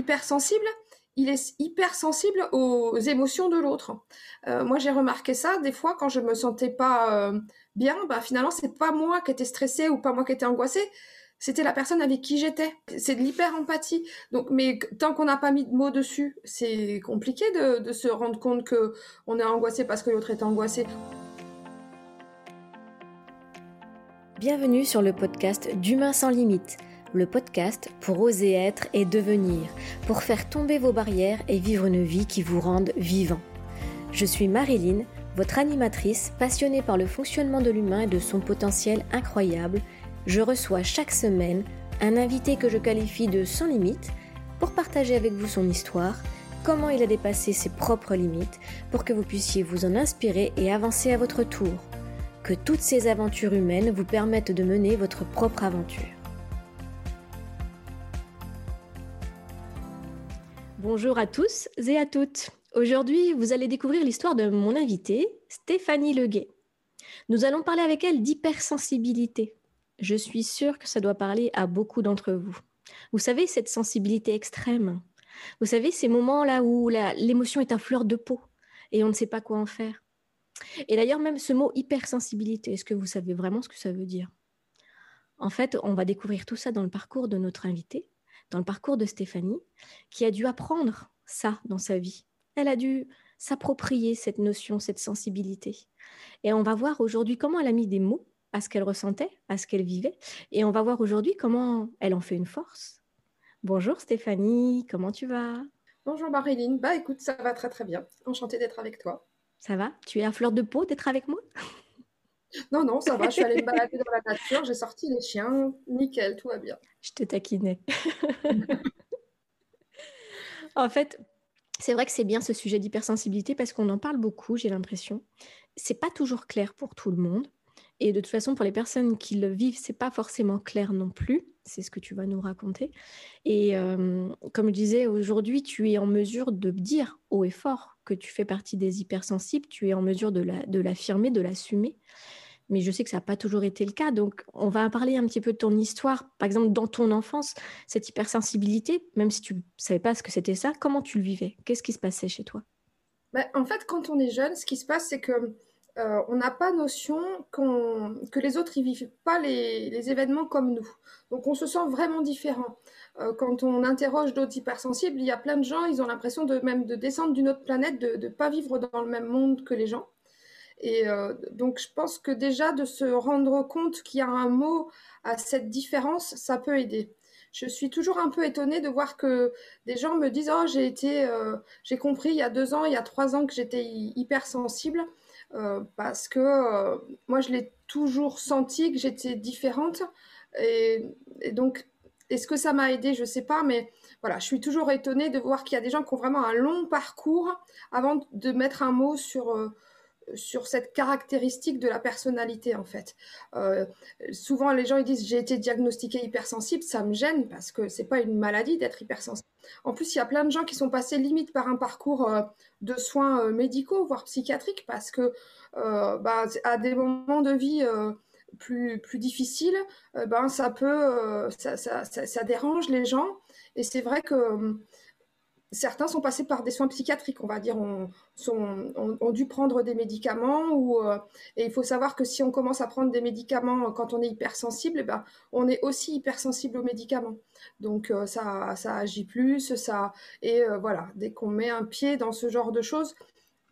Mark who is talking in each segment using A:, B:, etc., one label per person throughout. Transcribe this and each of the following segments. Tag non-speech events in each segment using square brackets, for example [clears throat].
A: l'hypersensible, il est hypersensible aux émotions de l'autre. Euh, moi, j'ai remarqué ça des fois quand je me sentais pas euh, bien. Bah, finalement, c'est pas moi qui étais stressée ou pas moi qui étais angoissée. C'était la personne avec qui j'étais. C'est de l'hyper empathie. Donc, mais tant qu'on n'a pas mis de mots dessus, c'est compliqué de, se rendre compte que on est angoissé parce que l'autre est angoissé.
B: Bienvenue sur le podcast d'Humain sans limite le podcast pour oser être et devenir, pour faire tomber vos barrières et vivre une vie qui vous rende vivant. Je suis Marilyn, votre animatrice passionnée par le fonctionnement de l'humain et de son potentiel incroyable. Je reçois chaque semaine un invité que je qualifie de sans limite pour partager avec vous son histoire, comment il a dépassé ses propres limites, pour que vous puissiez vous en inspirer et avancer à votre tour. Que toutes ces aventures humaines vous permettent de mener votre propre aventure. Bonjour à tous et à toutes. Aujourd'hui, vous allez découvrir l'histoire de mon invitée, Stéphanie Leguet. Nous allons parler avec elle d'hypersensibilité. Je suis sûre que ça doit parler à beaucoup d'entre vous. Vous savez, cette sensibilité extrême. Vous savez, ces moments-là où l'émotion est à fleur de peau et on ne sait pas quoi en faire. Et d'ailleurs, même ce mot hypersensibilité, est-ce que vous savez vraiment ce que ça veut dire? En fait, on va découvrir tout ça dans le parcours de notre invitée dans le parcours de Stéphanie, qui a dû apprendre ça dans sa vie. Elle a dû s'approprier cette notion, cette sensibilité. Et on va voir aujourd'hui comment elle a mis des mots à ce qu'elle ressentait, à ce qu'elle vivait. Et on va voir aujourd'hui comment elle en fait une force. Bonjour Stéphanie, comment tu vas?
A: Bonjour Marilyn, bah écoute, ça va très très bien. Enchantée d'être avec toi.
B: Ça va? Tu es à fleur de peau d'être avec moi?
A: Non, non, ça va. Je suis allée me balader dans la nature, j'ai sorti les chiens, nickel, tout va bien.
B: Je te taquinais. en fait, c'est vrai que c'est bien ce sujet d'hypersensibilité parce qu'on en parle beaucoup, j'ai l'impression. C'est pas toujours clair pour tout le monde. Et de toute façon, pour les personnes qui le vivent, c'est pas forcément clair non plus. C'est ce que tu vas nous raconter. Et euh, comme je disais, aujourd'hui, tu es en mesure de dire haut et fort que tu fais partie des hypersensibles. Tu es en mesure de l'affirmer, de l'assumer mais je sais que ça n'a pas toujours été le cas. Donc, on va parler un petit peu de ton histoire. Par exemple, dans ton enfance, cette hypersensibilité, même si tu ne savais pas ce que c'était ça, comment tu le vivais? Qu'est-ce qui se passait chez toi?
A: Ben, En fait, quand on est jeune, ce qui se passe, c'est que euh, on n'a pas notion que les autres ne vivent pas les, événements comme nous. Donc, on se sent vraiment différent. Euh, quand on interroge d'autres hypersensibles, il y a plein de gens, ils ont l'impression de même de descendre d'une autre planète, de ne pas vivre dans le même monde que les gens. Et euh, donc, je pense que déjà de se rendre compte qu'il y a un mot à cette différence, ça peut aider. Je suis toujours un peu étonnée de voir que des gens me disent Oh, j'ai été, euh, j'ai compris il y a deux ans, il y a trois ans que j'étais hypersensible. Euh, parce que moi, je l'ai toujours senti que j'étais différente. Et, et donc, est-ce que ça m'a aidé Je ne sais pas, mais voilà, je suis toujours étonnée de voir qu'il y a des gens qui ont vraiment un long parcours avant de mettre un mot sur sur cette caractéristique de la personnalité en fait. Euh, souvent les gens ils disent j'ai été diagnostiqué hypersensible, ça me gêne parce que c'est pas une maladie d'être hypersensible. En plus il y a plein de gens qui sont passés limite par un parcours euh, de soins euh, médicaux voire psychiatriques parce que bah, à des moments de vie plus plus difficiles, ben ça peut ça, ça, ça, dérange les gens et c'est vrai que certains sont passés par des soins psychiatriques, on va dire, ont, dû prendre des médicaments. Euh, et il faut savoir que si on commence à prendre des médicaments quand on est hypersensible, eh ben, on est aussi hypersensible aux médicaments. Donc euh, ça, agit plus, ça. Et euh, voilà, dès qu'on met un pied dans ce genre de choses,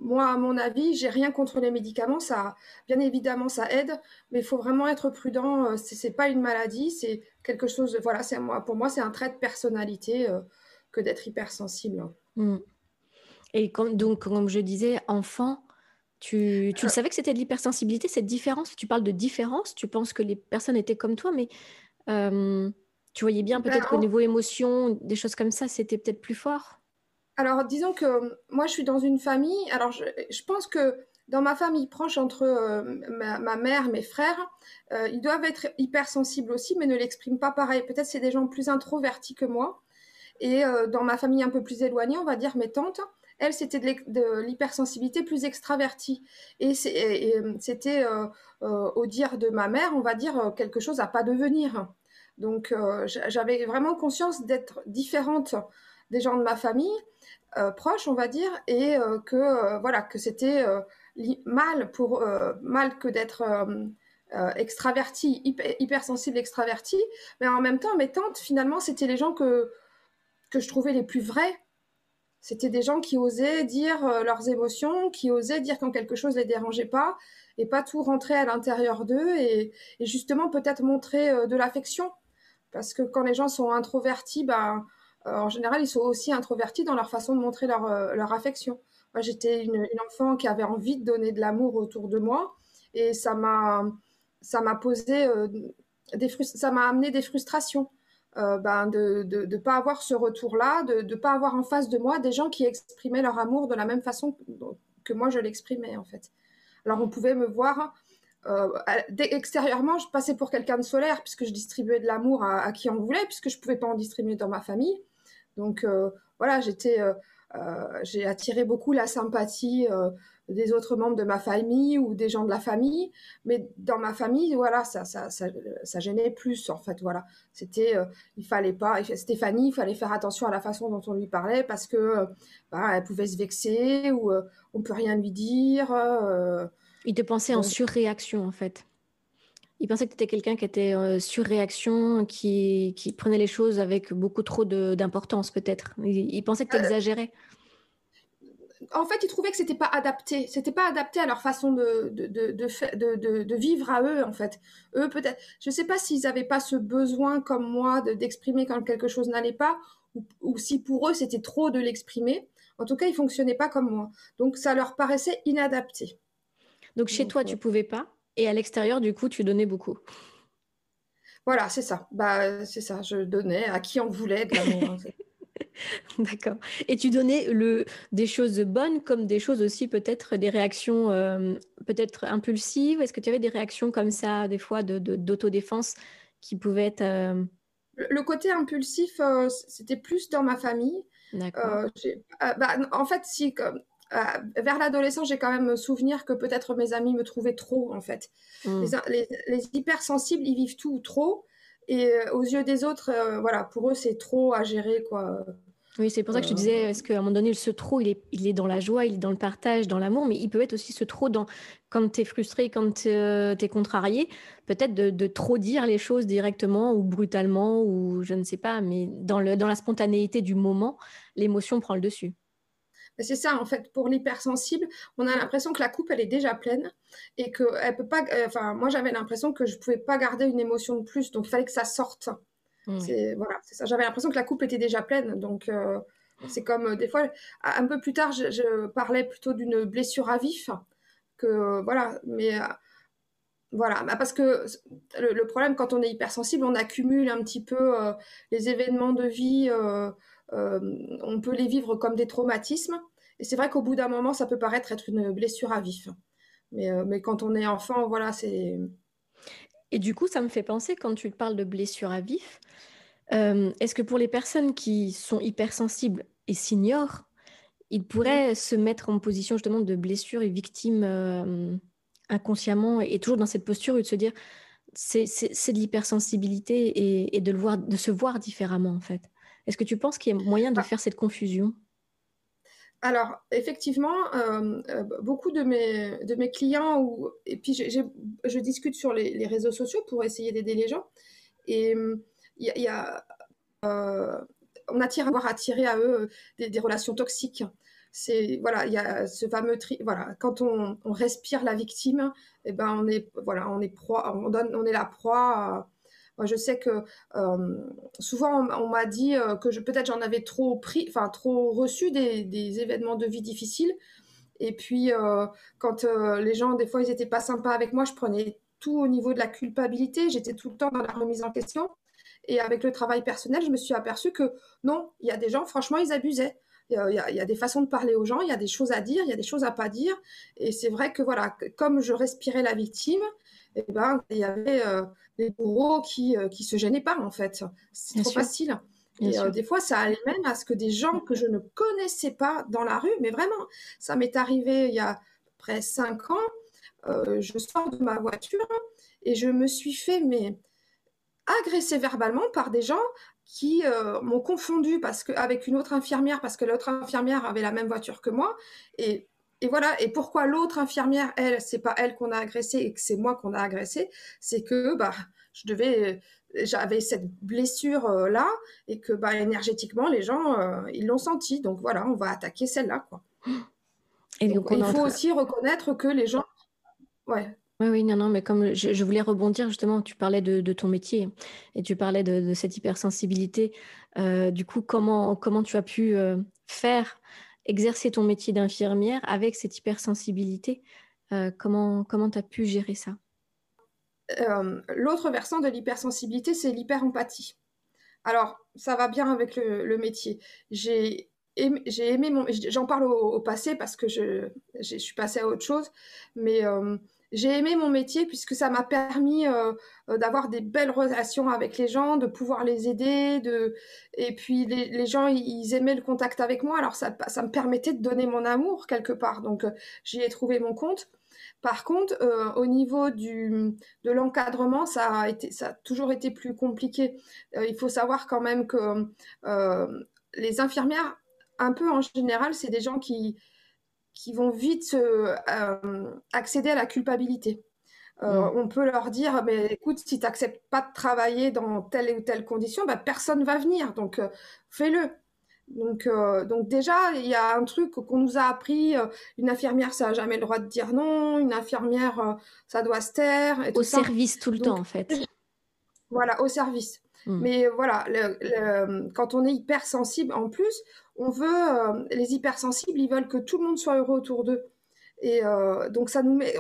A: moi, à mon avis, j'ai rien contre les médicaments. Ça, bien évidemment, ça aide, mais il faut vraiment être prudent. C'est pas une maladie, c'est quelque chose. Voilà, c'est moi. Pour moi, c'est un trait de personnalité que d'être hypersensible.
B: Mm. Et donc, comme je disais, enfant, tu, tu le euh. savais que c'était de l'hypersensibilité, cette différence? Tu parles de différence, tu penses que les personnes étaient comme toi, mais euh, tu voyais bien peut-être qu'au niveau émotion, des choses comme ça, c'était peut-être plus fort?
A: Alors, disons que moi, je suis dans une famille, alors je, je pense que dans ma famille proche, entre euh, ma, ma, mère, mes frères, ils doivent être hypersensibles aussi, mais ne l'expriment pas pareil. Peut-être c'est des gens plus introvertis que moi. Et euh, dans ma famille un peu plus éloignée, on va dire mes tantes, elles, c'était de l'hypersensibilité plus extravertie. Et c'était, euh, euh, au dire de ma mère, on va dire quelque chose à pas devenir. Donc, j'avais vraiment conscience d'être différente des gens de ma famille proche, on va dire, et que voilà que c'était mal pour mal que d'être extraverti, hyper, hypersensible, extraverti, mais en même temps, mes tantes, finalement, c'était les gens que que je trouvais les plus vrais. C'était des gens qui osaient dire leurs émotions, qui osaient dire quand quelque chose les dérangeait pas, et pas tout rentrer à l'intérieur d'eux, et, justement peut-être montrer de l'affection, parce que quand les gens sont introvertis, ben euh, en général, ils sont aussi introvertis dans leur façon de montrer leur, euh, leur affection. Moi, j'étais une, enfant qui avait envie de donner de l'amour autour de moi et ça m'a ça m'a posé euh, ça m'a amené des frustrations. Ben, de ne pas avoir ce retour-là, de ne pas avoir en face de moi des gens qui exprimaient leur amour de la même façon que moi je l'exprimais en fait. Alors on pouvait me voir euh, extérieurement, je passais pour quelqu'un de solaire puisque je distribuais de l'amour à, qui on voulait, puisque je pouvais pas en distribuer dans ma famille. Donc euh, voilà, j'étais, euh, euh, j'ai attiré beaucoup la sympathie des autres membres de ma famille ou des gens de la famille, mais dans ma famille, voilà, ça, ça, ça, ça gênait plus en fait. Voilà, c'était, il fallait pas, Stéphanie, il fallait faire attention à la façon dont on lui parlait parce que bah, elle pouvait se vexer ou on peut rien lui dire.
B: il te pensait en surréaction en fait. Il pensait que tu étais quelqu'un qui était euh, sur réaction, qui, qui, prenait les choses avec beaucoup trop d'importance, peut-être. Il, pensait que tu euh, exagérais.
A: En fait, il trouvait que c'était pas adapté. C'était pas adapté à leur façon de, de, de, de vivre à eux, en fait. Eux, peut-être. Je sais pas s'ils avaient pas ce besoin, comme moi, d'exprimer quand quelque chose n'allait pas, ou, ou, si pour eux, c'était trop de l'exprimer. En tout cas, ils fonctionnaient pas comme moi. Donc, ça leur paraissait inadapté.
B: Donc, chez toi, tu pouvais pas et à l'extérieur, du coup, tu donnais beaucoup.
A: Voilà, c'est ça. Bah, c'est ça. Je donnais à qui on voulait de l'amour. [laughs]
B: D'accord. Et tu donnais le, des choses bonnes comme des choses aussi, peut-être des réactions euh, peut-être impulsives? Est-ce que tu avais des réactions comme ça, des fois, d'autodéfense de, qui pouvaient être. Euh,
A: le côté impulsif, euh, c'était plus dans ma famille. D'accord. Bah, en fait, si, euh, vers l'adolescence, j'ai quand même souvenir que peut-être mes amis me trouvaient trop, en fait. Hmm. Les, hypersensibles, ils vivent tout trop. Et euh, aux yeux des autres, euh, voilà, pour eux, c'est trop à gérer, quoi.
B: Oui, c'est pour ça que je te disais, est-ce qu'à un moment donné, ce trop, il est, il est dans la joie, il est dans le partage, dans l'amour, mais il peut être aussi ce trop dans, quand tu es frustré, quand tu es, contrarié, peut-être de, de, trop dire les choses directement ou brutalement, ou je ne sais pas, mais dans, le, dans la spontanéité du moment, l'émotion prend le dessus.
A: C'est ça, en fait, pour l'hypersensible, on a l'impression que la coupe, elle est déjà pleine et que elle peut pas. Euh, enfin, moi, j'avais l'impression que je pouvais pas garder une émotion de plus, donc il fallait que ça sorte. Mmh. C'est voilà, ça. J'avais l'impression que la coupe était déjà pleine, donc euh, c'est comme euh, des fois, un peu plus tard, je, parlais plutôt d'une blessure à vif que voilà, mais voilà, bah, parce que le, problème quand on est hypersensible, on accumule un petit peu les événements de vie. Euh, on peut les vivre comme des traumatismes. Et c'est vrai qu'au bout d'un moment, ça peut paraître être une blessure à vif. Mais, euh, mais quand on est enfant, voilà, c'est.
B: Et du coup, ça me fait penser, quand tu parles de blessure à vif, euh, est-ce que pour les personnes qui sont hypersensibles et s'ignorent, ils pourraient se mettre en position justement de blessure et victime inconsciemment et toujours dans cette posture de se dire c'est de l'hypersensibilité et, de, le voir, de se voir différemment en fait. Est-ce que tu penses qu'il y a moyen de ah. faire cette confusion?
A: Alors, effectivement, euh, euh, beaucoup de mes, de mes clients, ou, et puis je discute sur les, réseaux sociaux pour essayer d'aider les gens, et a, euh, on attire à attirer à eux des, relations toxiques. C'est voilà, il y a ce fameux tri, voilà, quand on, respire la victime, et eh ben on est voilà, on est proie, on donne, on est la proie moi, je sais que euh, souvent on, m'a dit euh, que peut-être j'en avais trop pris, enfin trop reçu des, événements de vie difficiles. Et puis euh, quand les gens, des fois, ils étaient pas sympas avec moi, je prenais tout au niveau de la culpabilité. J'étais tout le temps dans la remise en question. Et avec le travail personnel, je me suis aperçue que non, il y a des gens, franchement, ils abusaient. Il y, a, il y, a, des façons de parler aux gens, il y a des choses à dire, il y a des choses à pas dire. Et c'est vrai que voilà, comme je respirais la victime, eh ben, il y avait des bourreaux qui ne euh, se gênaient pas en fait. C'est trop facile. et euh, des fois, ça allait même à ce que des gens que je ne connaissais pas dans la rue, mais vraiment, ça m'est arrivé il y a près cinq ans. Euh, je sors de ma voiture et je me suis fait mais agresser verbalement par des gens qui m'ont confondu parce que avec une autre infirmière parce que l'autre infirmière avait la même voiture que moi et et voilà. Et pourquoi l'autre infirmière, elle, c'est pas elle qu'on a agressée et que c'est moi qu'on a agressée, c'est que bah je devais, j'avais cette blessure euh, là et que bah énergétiquement les gens euh, ils l'ont senti. Donc voilà, on va attaquer celle-là quoi. Et donc, il faut aussi reconnaître que les gens, ouais.
B: Oui, oui, non, non, mais comme je, voulais rebondir justement, tu parlais de, ton métier et tu parlais de, cette hypersensibilité. Euh, du coup, comment, comment tu as pu faire exercer ton métier d'infirmière avec cette hypersensibilité? Euh, comment comment tu as pu gérer ça?
A: Euh, L'autre versant de l'hypersensibilité, c'est l'hyperempathie. Alors, ça va bien avec le, métier. J'ai aimé, aimé. J'en parle au, passé parce que je, je suis passée à autre chose, mais... Euh, j'ai aimé mon métier puisque ça m'a permis euh, euh, d'avoir des belles relations avec les gens, de pouvoir les aider, de et puis les, gens ils aimaient le contact avec moi, alors ça, ça me permettait de donner mon amour quelque part. Donc euh, j'y ai trouvé mon compte. Par contre, au niveau du, de l'encadrement, ça a ça a toujours été plus compliqué. il faut savoir quand même que les infirmières, un peu en général, c'est des gens qui qui vont vite euh, accéder à la culpabilité. Euh, mm. On peut leur dire, mais écoute, si tu n'acceptes pas de travailler dans telle ou telle condition, bah, personne va venir, donc euh, fais-le. Donc, donc déjà, il y a un truc qu'on nous a appris, une infirmière, ça n'a jamais le droit de dire non, une infirmière, ça doit se taire.
B: au service tout le temps, en fait.
A: Voilà, au service. Mm. Mais voilà, quand on est hypersensible, en plus, on veut, euh, les hypersensibles, ils veulent que tout le monde soit heureux autour d'eux. Et euh, donc ça nous met,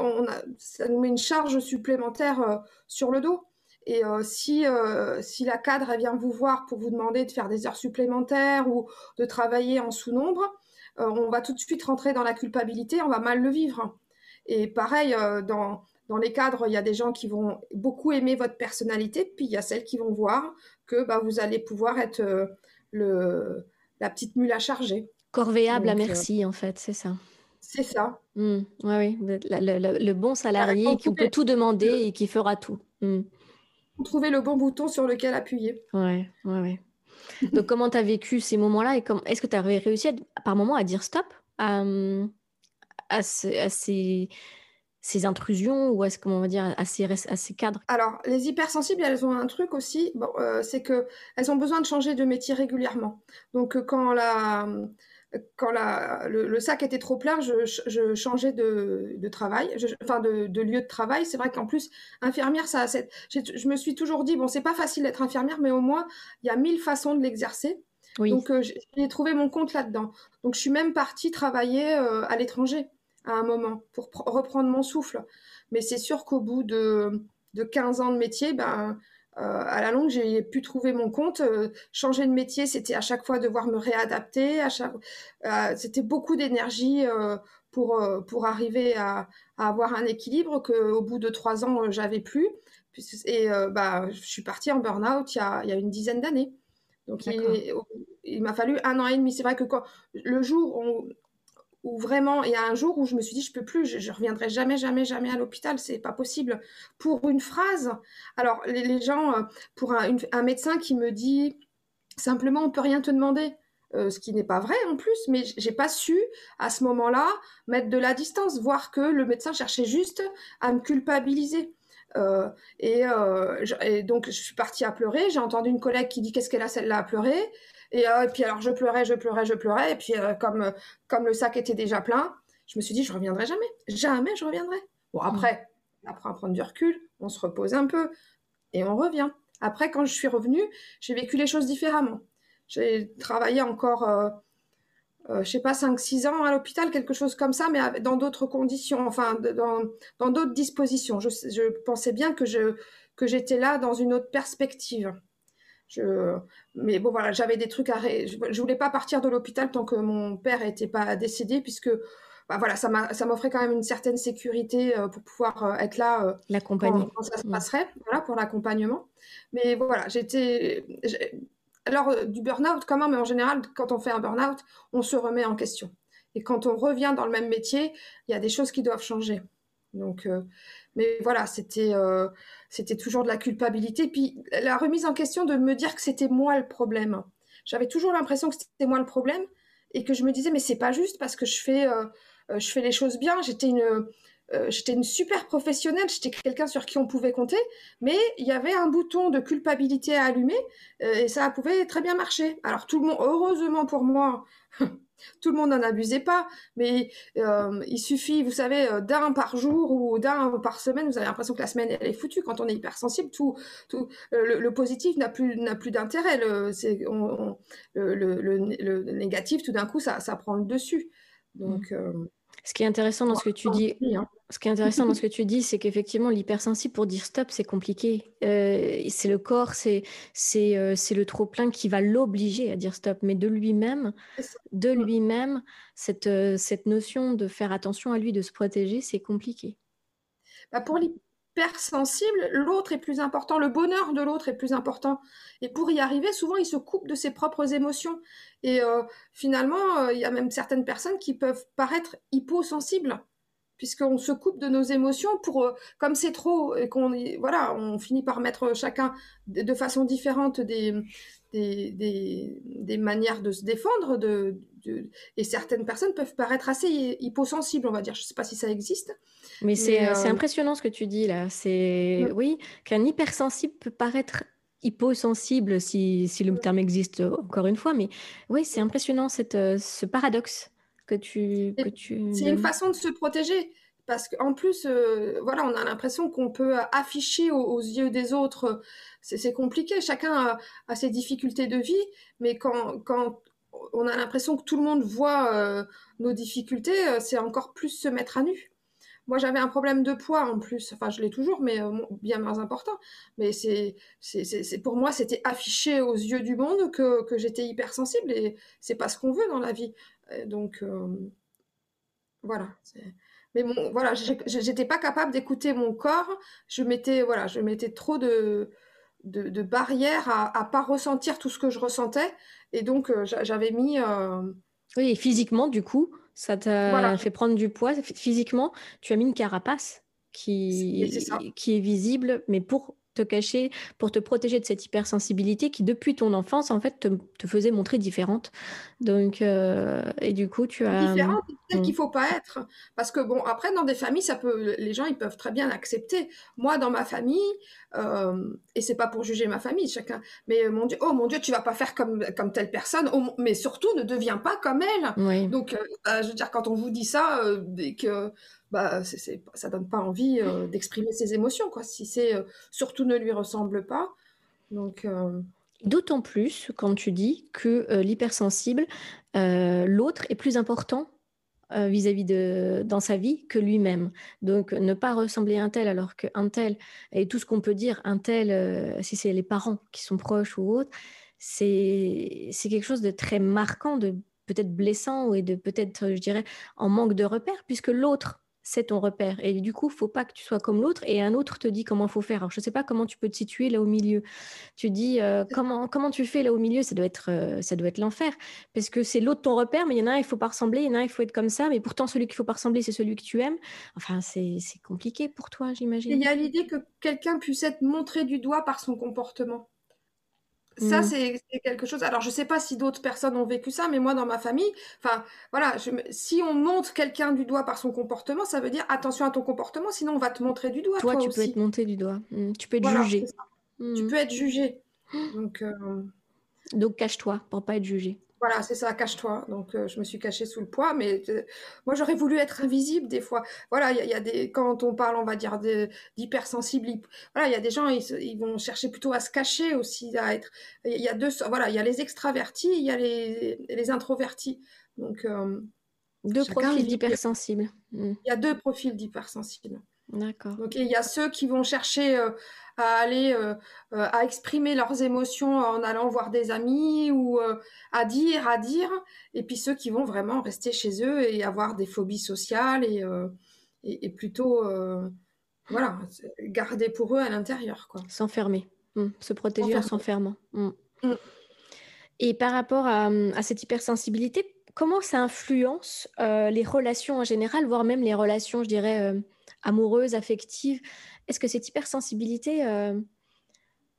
A: ça nous met une charge supplémentaire euh, sur le dos. Et si, la cadre vient vous voir pour vous demander de faire des heures supplémentaires ou de travailler en sous-nombre, on va tout de suite rentrer dans la culpabilité, on va mal le vivre. Et pareil, dans, dans les cadres, il y a des gens qui vont beaucoup aimer votre personnalité, puis il y a celles qui vont voir que bah, vous allez pouvoir être le, la petite mule à charger.
B: Corvéable à euh, merci, en fait, c'est ça.
A: C'est ça.
B: Mmh, oui, le, bon salarié qui peut tout demander et qui fera tout.
A: Mmh. Trouver le bon bouton sur lequel appuyer.
B: Oui, oui, oui. [laughs] Donc, comment tu as vécu ces moments-là et est-ce que tu avais réussi par moment à dire stop à, à ces ces intrusions ou est-ce qu'on va dire à ces, à ces cadres?
A: Alors, les hypersensibles, elles ont un truc aussi, bon, euh, c'est que elles ont besoin de changer de métier régulièrement. Donc, euh, quand la quand la, le, sac était trop plein, je, je changeais de, de travail, enfin de, de, lieu de travail. C'est vrai qu'en plus, infirmière, ça. Je me suis toujours dit, bon, c'est pas facile d'être infirmière, mais au moins, il y a mille façons de l'exercer. Oui. Donc, euh, j'ai trouvé mon compte là-dedans. Donc, je suis même partie travailler à l'étranger à un moment pour reprendre mon souffle. Mais c'est sûr qu'au bout de, de 15 ans de métier, ben, euh, à la longue, j'ai pu trouver mon compte. Euh, changer de métier, c'était à chaque fois devoir me réadapter. Euh, c'était beaucoup d'énergie pour, pour arriver à, avoir un équilibre qu'au bout de trois ans, j'avais plus. Et bah, je suis partie en burn-out il y a, il y a une dizaine d'années. Donc, il, il m'a fallu un an et demi. C'est vrai que quand, le jour où vraiment, il y a un jour où je me suis dit, je peux plus, je, reviendrai jamais, jamais, jamais à l'hôpital, c'est pas possible. Pour une phrase, alors les, gens, euh, pour un, médecin qui me dit simplement, on peut rien te demander. Euh, ce qui n'est pas vrai en plus, mais j'ai pas su à ce moment-là mettre de la distance, voir que le médecin cherchait juste à me culpabiliser. Euh, et, et, donc je suis partie à pleurer. J'ai entendu une collègue qui dit qu'est-ce qu'elle a celle-là à pleurer? Euh, et, puis alors je pleurais, je pleurais, je pleurais. Et puis euh, comme, euh, comme le sac était déjà plein, je me suis dit, je reviendrai jamais. Jamais je reviendrai. Bon, après, on apprend à prendre du recul, on se repose un peu et on revient. Après, quand je suis revenue, j'ai vécu les choses différemment. J'ai travaillé encore, euh, euh, je sais pas, 5-6 ans à l'hôpital, quelque chose comme ça, mais dans d'autres conditions, enfin, dans d'autres dispositions. Je, pensais bien que je que j'étais là dans une autre perspective. Je... Mais bon, voilà, j'avais des trucs à. Je voulais pas partir de l'hôpital tant que mon père n'était pas décédé, puisque bah, voilà, ça m'offrait quand même une certaine sécurité euh, pour pouvoir euh, être là euh,
B: quand,
A: quand, ça se passerait, voilà, pour l'accompagnement. Mais voilà, j'étais. Alors, du burn-out, quand même, mais en général, quand on fait un burn-out, on se remet en question. Et quand on revient dans le même métier, il y a des choses qui doivent changer. Donc, mais voilà, c'était c'était toujours de la culpabilité. Puis la remise en question de me dire que c'était moi le problème. J'avais toujours l'impression que c'était moi le problème et que je me disais mais c'est pas juste parce que je fais je fais les choses bien. J'étais une euh, super professionnelle, j'étais quelqu'un sur qui on pouvait compter, mais il y avait un bouton de culpabilité à allumer euh, et ça pouvait très bien marcher. Alors tout le monde, heureusement pour moi, [laughs] tout le monde n'en abusait pas, mais euh, il suffit, vous savez, d'un par jour ou d'un par semaine, vous avez l'impression que la semaine elle est foutue. Quand on est hypersensible, tout, tout le, positif n'a plus n'a plus d'intérêt. Le, le, le, négatif, tout d'un coup, ça, ça prend le dessus. Donc
B: ce qui est intéressant dans ce que tu dis, hein. ce qui est intéressant dans ce que tu dis, c'est qu'effectivement l'hypersensible pour dire stop, c'est compliqué. Euh, c'est le corps, c'est c'est euh, c'est le trop plein qui va l'obliger à dire stop, mais de lui-même, de lui-même, cette euh, cette notion de faire attention à lui, de se protéger, c'est compliqué.
A: Bah pour sensible, l'autre est plus important, le bonheur de l'autre est plus important. Et pour y arriver, souvent, il se coupe de ses propres émotions. Et euh, finalement, euh, il y a même certaines personnes qui peuvent paraître hyposensibles, puisqu'on se coupe de nos émotions pour, euh, comme c'est trop, et qu'on, voilà, on finit par mettre chacun de, façon différente des, des, des, manières de se défendre, de, et certaines personnes peuvent paraître assez hyposensibles, on va dire. Je ne sais pas si ça existe.
B: Mais, c'est euh, impressionnant ce que tu dis là. C'est oui, qu'un hypersensible peut paraître hyposensible si, si le terme existe encore une fois, mais oui, c'est impressionnant cette, euh, ce paradoxe que tu. Que tu
A: c'est une façon de se protéger. Parce qu'en plus, euh, voilà, on a l'impression qu'on peut afficher aux, yeux des autres. C'est compliqué. Chacun a, a, ses difficultés de vie, mais quand, quand on a l'impression que tout le monde voit euh, nos difficultés, euh, c'est encore plus se mettre à nu. Moi, j'avais un problème de poids en plus. Enfin, je l'ai toujours, mais euh, bien moins important. Mais c'est, c'est, pour moi, c'était affiché aux yeux du monde que, que j'étais hypersensible et c'est pas ce qu'on veut dans la vie. Donc, voilà. Mais bon, voilà, j'étais pas capable d'écouter mon corps. Je mettais, voilà, je mettais trop de, de, barrières à, à pas ressentir tout ce que je ressentais. Et donc, euh, j'avais mis. Euh,
B: oui, et physiquement, du coup, ça t'a fait prendre du poids. Physiquement, tu as mis une carapace qui, qui est visible, mais pour te cacher, pour te protéger de cette hypersensibilité qui, depuis ton enfance, en fait, te, faisait montrer différente. Donc, euh, et du coup, tu as.
A: Différente, peut-être qu'il faut pas être. Parce que, bon, après, dans des familles, ça peut, les gens, ils peuvent très bien l'accepter. Moi, dans ma famille, euh, et c'est pas pour juger ma famille, chacun, mais mon Dieu, oh mon Dieu, tu vas pas faire comme, comme telle personne, oh, mais surtout, ne deviens pas comme elle. Donc, euh, bah, je veux dire, quand on vous dit ça, dès que bah, ça donne pas envie euh, d'exprimer ses émotions, quoi. Si c'est euh, surtout ne lui ressemble pas. Donc. Euh,
B: D'autant plus quand tu dis que l'hypersensible, l'autre est plus important vis-à-vis de dans sa vie que lui-même. Donc ne pas ressembler à un tel alors qu'un tel et tout ce qu'on peut dire un tel si c'est les parents qui sont proches ou autres, c'est c'est quelque chose de très marquant de peut-être blessant et de peut-être je dirais en manque de repères puisque l'autre c'est ton repère. Et du coup, faut pas que tu sois comme l'autre et un autre te dit comment faut faire. Alors, je ne sais pas comment tu peux te situer là au milieu. Tu dis euh, comment, comment tu fais là au milieu, ça doit être, euh, ça doit être l'enfer. Parce que c'est l'autre ton repère, mais il y en a un, il faut pas ressembler, il y en a un, il faut être comme ça, mais pourtant, celui qu'il faut pas ressembler, c'est celui que tu aimes. Enfin, c'est compliqué pour toi, j'imagine.
A: Il y a l'idée que quelqu'un puisse être montré du doigt par son comportement. Ça, mm. c'est quelque chose. Alors, je sais pas si d'autres personnes ont vécu ça, mais moi, dans ma famille, enfin, voilà, si on montre quelqu'un du doigt par son comportement, ça veut dire attention à ton comportement, sinon on va te montrer du doigt.
B: Toi, tu peux être monté du doigt. Mm. Tu peux être jugé.
A: Tu mm. peux être jugé. [gasps] Donc, euh,
B: Donc cache-toi pour pas être jugé.
A: Voilà, c'est ça, cache-toi. Donc, euh, je me suis cachée sous le poids, mais euh, moi, j'aurais voulu être invisible des fois. Voilà, il y, a des, quand on parle, on va dire, d'hypersensible, voilà, il y a des gens, ils, vont chercher plutôt à se cacher aussi, à être. Il y a deux, voilà, il y a les extravertis, il y a les, les introvertis. Donc, euh,
B: deux profils d'hypersensibles.
A: Hmm. Il y a deux profils d'hypersensibles.
B: D'accord.
A: Donc, il y a ceux qui vont chercher à aller euh, euh, à exprimer leurs émotions en allant voir des amis ou euh, à dire, à dire, et puis ceux qui vont vraiment rester chez eux et avoir des phobies sociales et, et, plutôt voilà, garder pour eux à l'intérieur. quoi.
B: S'enfermer, mmh. se protéger en s'enfermant. Mmh. Mmh. Et par rapport à, à, cette hypersensibilité, comment ça influence les relations en général, voire même les relations, je dirais, amoureuse, affective. Est-ce que cette hypersensibilité a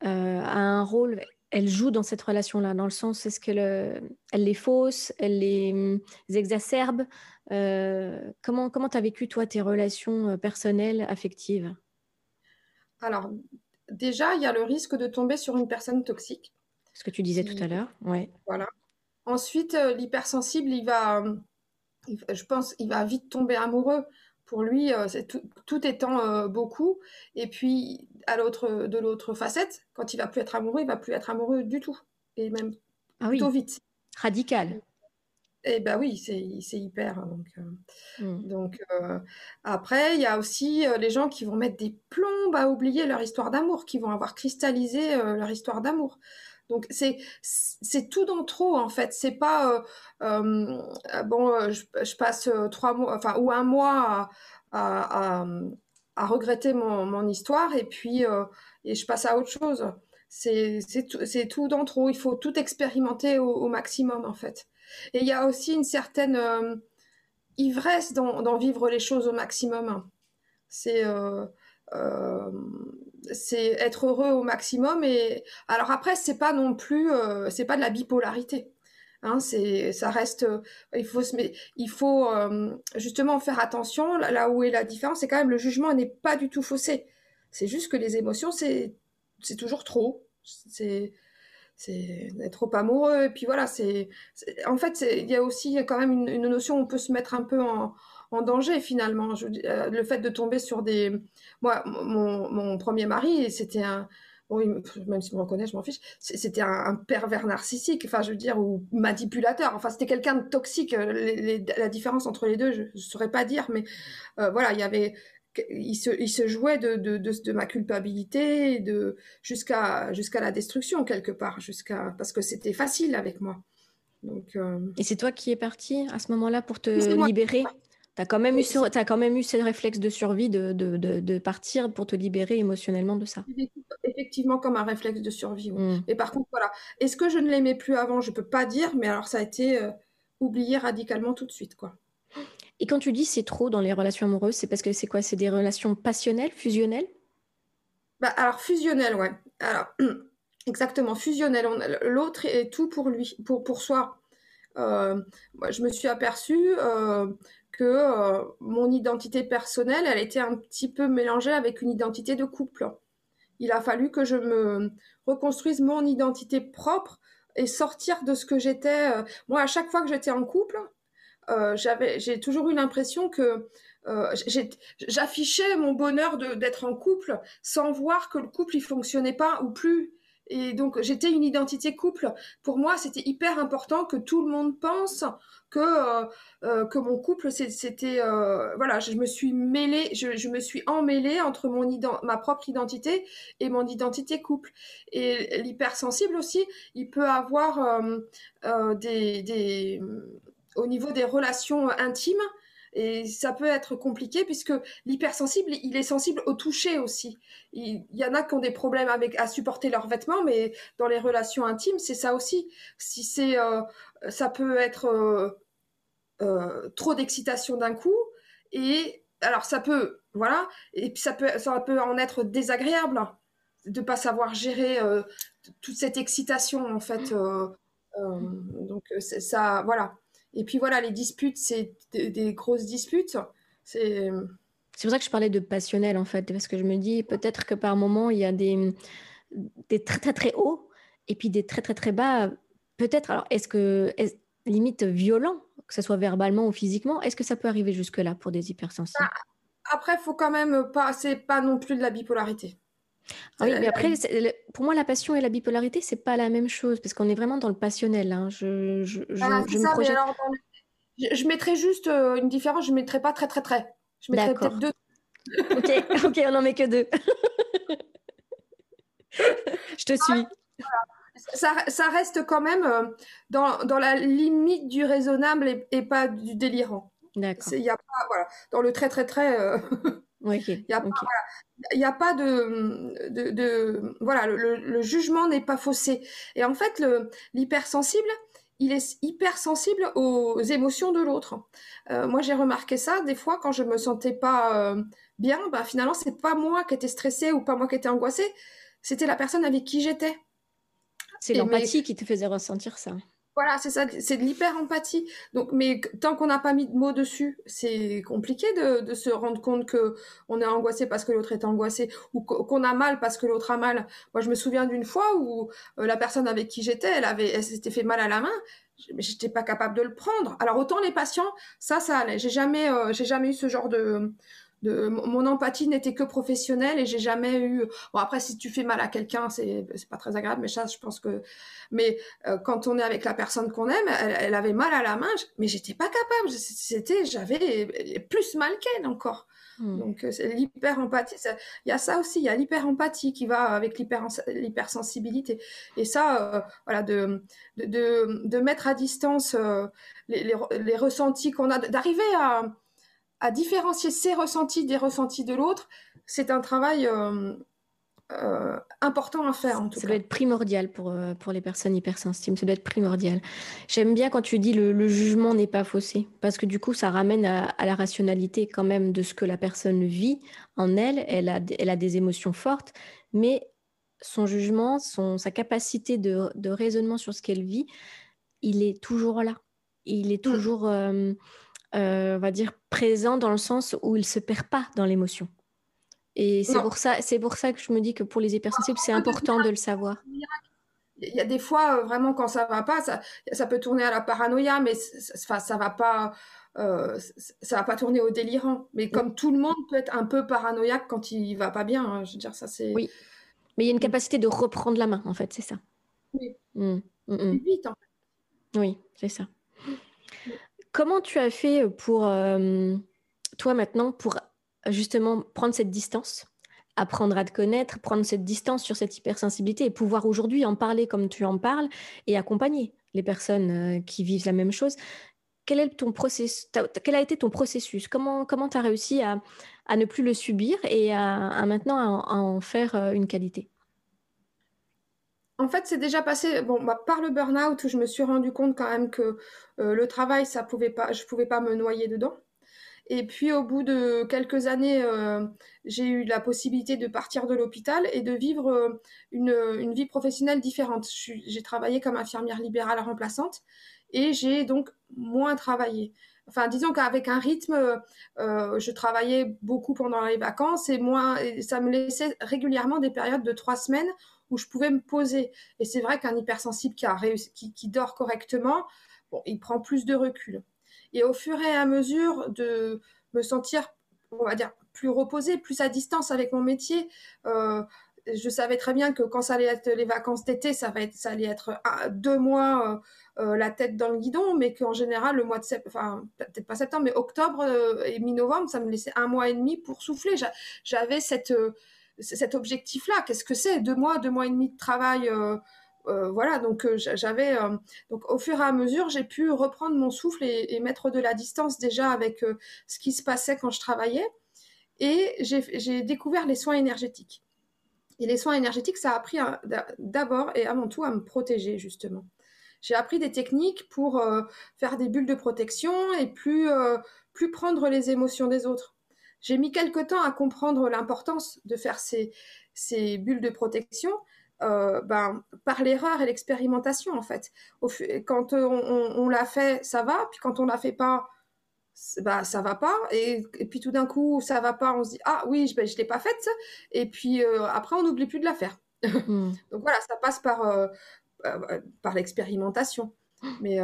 B: un rôle? Elle joue dans cette relation-là, dans le sens, est-ce qu'elle elle les fausse, elle les, exacerbe? Comment tu as vécu, toi, tes relations personnelles, affectives?
A: Alors, déjà, il y a le risque de tomber sur une personne toxique.
B: Ce que tu disais tout à l'heure, ouais.
A: Voilà. Ensuite, l'hypersensible, il va, je pense, il va vite tomber amoureux. Pour lui, c'est tout, étant beaucoup. Et puis, à l'autre, de l'autre facette, quand il va plus être amoureux, il va plus être amoureux du tout. Et même ah plutôt vite.
B: Radical.
A: Eh ben oui, c'est hyper. Hein, donc, euh, donc euh, après, il y a aussi euh, les gens qui vont mettre des plombes à oublier leur histoire d'amour, qui vont avoir cristallisé leur histoire d'amour. Donc c'est c'est tout dans trop en fait. C'est pas bon, je, passe trois mois, enfin ou un mois à, à, regretter mon, mon, histoire et puis et je passe à autre chose. C'est tout, tout dans trop. Il faut tout expérimenter au maximum en fait. Et il y a aussi une certaine euh, ivresse d'en vivre les choses au maximum. C'est euh, euh, c'est être heureux au maximum. Et alors après, c'est pas non plus, c'est pas de la bipolarité. Hein, c'est, ça reste, il faut, il faut justement faire attention. Là où est la différence, c'est quand même le jugement n'est pas du tout faussé. C'est juste que les émotions, c'est, c'est toujours trop. C'est, c'est trop amoureux. Et puis voilà, c'est, en fait, il y a aussi quand même une, notion où on peut se mettre un peu en, danger finalement. Je, euh, le fait de tomber sur des, moi, mon, premier mari, c'était un, même si on me reconnaît, je m'en fiche, c'était un, pervers narcissique, enfin, je veux dire, ou manipulateur. Enfin, c'était quelqu'un de toxique. la différence entre les deux, je ne saurais pas dire, mais euh, voilà, il y avait il se, il se jouait de, de, de, ma culpabilité de, jusqu'à, jusqu'à la destruction quelque part, jusqu'à, parce que c'était facile avec moi. Donc, euh,
B: Et c'est toi qui es parti à ce moment-là pour te libérer? Tu as, quand même eu as quand même eu ce réflexe de survie de, de, partir pour te libérer émotionnellement de ça
A: Effectivement, comme un réflexe de survie. Mmh. Mais par contre, voilà. Est-ce que je ne l'aimais plus avant? Je peux pas dire, mais alors ça a été euh, oublié radicalement tout de suite. quoi.
B: Et quand tu dis c'est trop dans les relations amoureuses, c'est parce que c'est quoi? C'est des relations passionnelles, fusionnelles?
A: Bah, Alors, fusionnelles, ouais. Alors, [clears throat] exactement, fusionnelles. L'autre est tout pour lui, pour, pour soi. Euh, moi, je me suis aperçue euh, que euh, mon identité personnelle, elle était un petit peu mélangée avec une identité de couple. Il a fallu que je me reconstruise mon identité propre et sortir de ce que j'étais. Moi, à chaque fois que j'étais en couple, euh, j'avais, j'ai toujours eu l'impression que euh, j'affichais mon bonheur d'être en couple sans voir que le couple il fonctionnait pas ou plus. Et donc j'étais une identité couple. Pour moi, c'était hyper important que tout le monde pense que euh, que mon couple c'était voilà. Je me suis mêlée, je, me suis emmêlée entre mon ma propre identité et mon identité couple. Et l'hypersensible aussi, il peut avoir des, des au niveau des relations intimes. Et ça peut être compliqué puisque l'hypersensible, il est sensible au toucher aussi. Il, y en a qui ont des problèmes avec à supporter leurs vêtements, mais dans les relations intimes, c'est ça aussi. Si c'est, euh, ça peut être euh, euh, trop d'excitation d'un coup, et alors ça peut, voilà, et puis ça peut, ça peut en être désagréable de pas savoir gérer toute cette excitation en fait. donc ça, voilà. Et puis voilà, les disputes, c'est des, grosses disputes. C'est.
B: C'est pour ça que je parlais de passionnel en fait, parce que je me dis peut-être que par moment il y a des, des très très très hauts et puis des très très très bas. Peut-être. Alors est-ce que limite violent, que ce soit verbalement ou physiquement, est-ce que ça peut arriver jusque là pour des hypersensibles?
A: Ah, Après, il faut quand même pas, c'est pas non plus de la bipolarité.
B: Ah oui, mais après, pour moi, la passion et la bipolarité, c'est pas la même chose, parce qu'on est vraiment dans le passionnel. Hein. Je, je, je,
A: ah, je, mettrais juste euh, une différence, je ne mettrais pas très, très, très. Je mettrais peut-être deux.
B: ok, [laughs] ok, on n'en met que deux. [laughs] je te suis.
A: Ça, ça, reste quand même euh, dans, dans, la limite du raisonnable et, et pas du délirant. D'accord. Il y a pas, voilà, dans le très, très, très. Euh, [laughs] il n'y a, a, pas de, de, de voilà, le, le, jugement n'est pas faussé. Et en fait, l'hypersensible, il est hyper sensible aux émotions de l'autre. Euh, moi, j'ai remarqué ça des fois quand je me sentais pas euh, bien. Bah, finalement, c'est pas moi qui étais stressée ou pas moi qui étais angoissée, c'était la personne avec qui j'étais.
B: C'est l'empathie qui te faisait ressentir ça.
A: Voilà, c'est ça, c'est de l'hyper-empathie. Donc, mais tant qu'on n'a pas mis de mots dessus, c'est compliqué de, se rendre compte que on est angoissé parce que l'autre est angoissé ou qu'on a mal parce que l'autre a mal. Moi, je me souviens d'une fois où euh, la personne avec qui j'étais, elle avait, elle s'était fait mal à la main, mais j'étais pas capable de le prendre. Alors autant les patients, ça, ça allait. J'ai jamais, euh, j'ai jamais eu ce genre de mon empathie n'était que professionnelle et j'ai jamais eu bon après si tu fais mal à quelqu'un c'est c'est pas très agréable mais ça je pense que mais euh, quand on est avec la personne qu'on aime elle, avait mal à la main mais j'étais pas capable c'était j'avais plus mal qu'elle encore hmm. donc euh, c'est l'hyper empathie il y a ça aussi il y a l'hyper empathie qui va avec l'hyper l'hypersensibilité et ça euh, voilà de, de, de mettre à distance les, les, les ressentis qu'on a d'arriver à à différencier ses ressentis des ressentis de l'autre, c'est un travail euh, euh, important à faire en tout
B: ça doit être primordial pour, euh, pour les personnes hypersensibles, ça doit être primordial. J'aime bien quand tu dis le, le jugement n'est pas faussé, parce que du coup ça ramène à, la rationalité quand même de ce que la personne vit en elle, elle a, elle a des émotions fortes, mais son jugement, son, sa capacité de, de raisonnement sur ce qu'elle vit, il est toujours là. Il est mm. toujours... Euh, on va dire, présent dans le sens où il se perd pas dans l'émotion. Et c'est pour ça, c'est pour ça que je me dis que pour les hypersensibles, c'est important de le savoir.
A: Il y a des fois euh, vraiment quand ça va pas, ça, ça peut tourner à la paranoïa, mais ça, ça va pas, euh, ça va pas tourner au délirant. Mais comme tout le monde peut être un peu paranoïaque quand il va pas bien, hein, je veux dire ça c'est.
B: Oui. Mais il y a une capacité de reprendre la main en fait, c'est ça.
A: Oui. Mmh. Mmh, mmh. Vite en fait.
B: Oui, c'est ça. Comment tu as fait pour, euh, toi maintenant, pour justement prendre cette distance, apprendre à te connaître, prendre cette distance sur cette hypersensibilité et pouvoir aujourd'hui en parler comme tu en parles et accompagner les personnes euh, qui vivent la même chose? Quel, est ton processus, quel a été ton processus? Comment tu as réussi à, ne plus le subir et à, maintenant en faire euh, une qualité?
A: En fait, c'est déjà passé bon, bah, par le burn-out où je me suis rendu compte quand même que euh, le travail, ça pouvait pas, je pouvais pas me noyer dedans. Et puis au bout de quelques années, euh, j'ai eu la possibilité de partir de l'hôpital et de vivre euh, une, une, vie professionnelle différente. J'ai travaillé comme infirmière libérale remplaçante et j'ai donc moins travaillé. Enfin, disons qu'avec un rythme, je travaillais beaucoup pendant les vacances et moins, et ça me laissait régulièrement des périodes de trois semaines où je pouvais me poser. Et c'est vrai qu'un hypersensible qui, dort correctement, bon, il prend plus de recul. Et au fur et à mesure de me sentir, on va dire, plus reposée, plus à distance avec mon métier, euh, je savais très bien que quand ça allait être les vacances d'été, ça, va être, ça allait être deux mois euh, euh, la tête dans le guidon, mais qu'en général, le mois de septembre, enfin, peut-être pas septembre, mais octobre et mi-novembre, ça me laissait un mois et demi pour souffler. J'avais cette cet objectif-là. Qu'est-ce que c'est? Deux mois, deux mois et demi de travail. Euh, euh, voilà, donc euh, j'avais donc au fur et à mesure, j'ai pu reprendre mon souffle et, mettre de la distance déjà avec ce qui se passait quand je travaillais. Et j'ai découvert les soins énergétiques. Et les soins énergétiques, ça a appris d'abord et avant tout à me protéger justement. J'ai appris des techniques pour faire des bulles de protection et plus plus prendre les émotions des autres. J'ai mis quelque temps à comprendre l'importance de faire ces, ces bulles de protection euh, ben, par l'erreur et l'expérimentation en fait. quand on, on, l'a fait, ça va, puis quand on l'a fait pas, bah ça va pas, et, puis tout d'un coup ça va pas, on se dit ah oui je, ben, je l'ai pas faite, et puis euh, après on n'oublie plus de la faire. Hmm. [laughs] Donc voilà, ça passe par euh, par l'expérimentation. Mais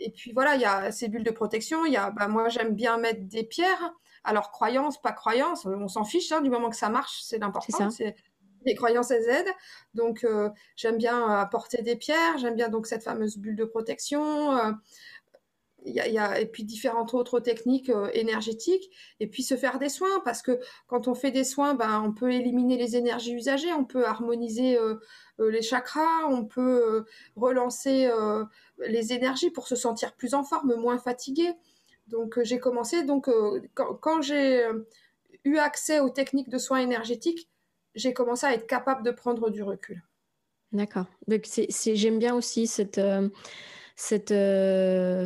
A: et puis voilà, il y a ces bulles de protection. Il y a, bah, moi j'aime bien mettre des pierres. Alors, croyance, pas croyance, on s'en fiche, hein, du moment que ça marche, c'est l'important. Les croyances, elles aident. Donc, euh, j'aime bien apporter des pierres, j'aime bien donc cette fameuse bulle de protection. Euh, y, a, et puis différentes autres techniques euh, énergétiques, et puis se faire des soins, parce que quand on fait des soins, ben, on peut éliminer les énergies usagées, on peut harmoniser les chakras, on peut relancer les énergies pour se sentir plus en forme, moins fatigué. Donc euh, j'ai commencé, donc euh, quand, j'ai euh, eu accès aux techniques de soins énergétiques, j'ai commencé à être capable de prendre du recul.
B: D'accord. J'aime bien aussi cette, cette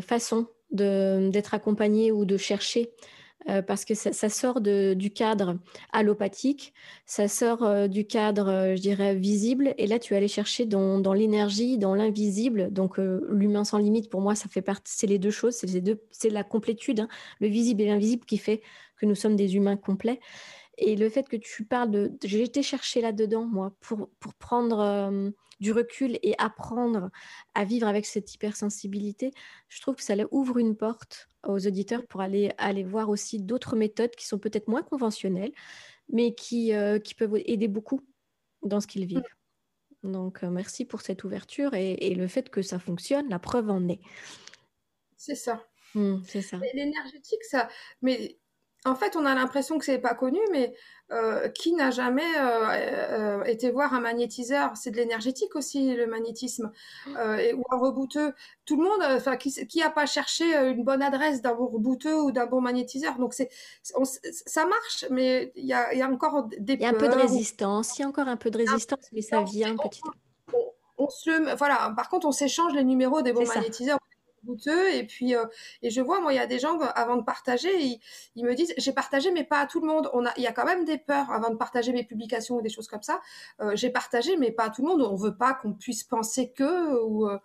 B: façon d'être accompagné ou de chercher euh, parce que ça, sort du cadre allopathique, ça sort euh, du cadre, euh, je dirais, visible. Et là, tu es allé chercher dans, l'énergie, dans l'invisible. Donc, l'humain sans limite, pour moi, ça fait partie, c'est les deux choses, c'est, la complétude, hein. le visible et l'invisible qui fait que nous sommes des humains complets. Et le fait que tu parles de... J'ai été chercher là-dedans, moi, pour, pour prendre du recul et apprendre à vivre avec cette hypersensibilité. Je trouve que ça ouvre une porte aux auditeurs pour aller, aller voir aussi d'autres méthodes qui sont peut-être moins conventionnelles, mais qui, euh, qui peuvent aider beaucoup dans ce qu'ils vivent. Donc, euh, merci pour cette ouverture et, et, le fait que ça fonctionne, la preuve en est.
A: C'est ça.
B: Mmh, c'est ça.
A: L'énergétique, ça. Mais en fait, on a l'impression que c'est pas connu, mais euh, qui n'a jamais euh, euh, été voir un magnétiseur C'est de l'énergétique aussi, le magnétisme, ou un rebouteux. Tout le monde, enfin, qui, qui a pas cherché une bonne adresse d'un bon rebouteux ou d'un bon magnétiseur Donc c'est, ça marche, mais il y a, encore des.
B: Il y a un peu de résistance. Il y a encore un peu de résistance, mais ça vient petit à petit.
A: On, se voilà. Par contre, on s'échange les numéros des bons magnétiseurs et puis euh, et je vois moi il y a des gens avant de partager ils, me disent j'ai partagé mais pas à tout le monde. On a il y a quand même des peurs avant de partager mes publications ou des choses comme ça. Euh, j'ai partagé mais pas à tout le monde. On veut pas qu'on puisse penser que ou euh,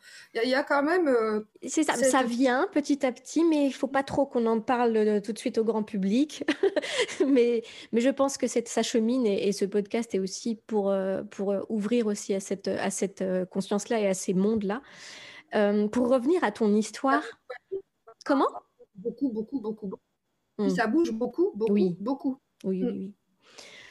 A: il y, a quand même
B: c'est ça ça vient petit à petit mais il faut pas trop qu'on en parle tout de suite au grand public. [laughs] Mais mais je pense que ça chemine et, et, ce podcast est aussi pour pour ouvrir aussi à cette à cette conscience là et à ces mondes là euh, pour revenir à ton histoire, comment?
A: Beaucoup, beaucoup, beaucoup. Hmm. Ça bouge beaucoup, beaucoup,
B: oui.
A: beaucoup.
B: Oui, oui, oui.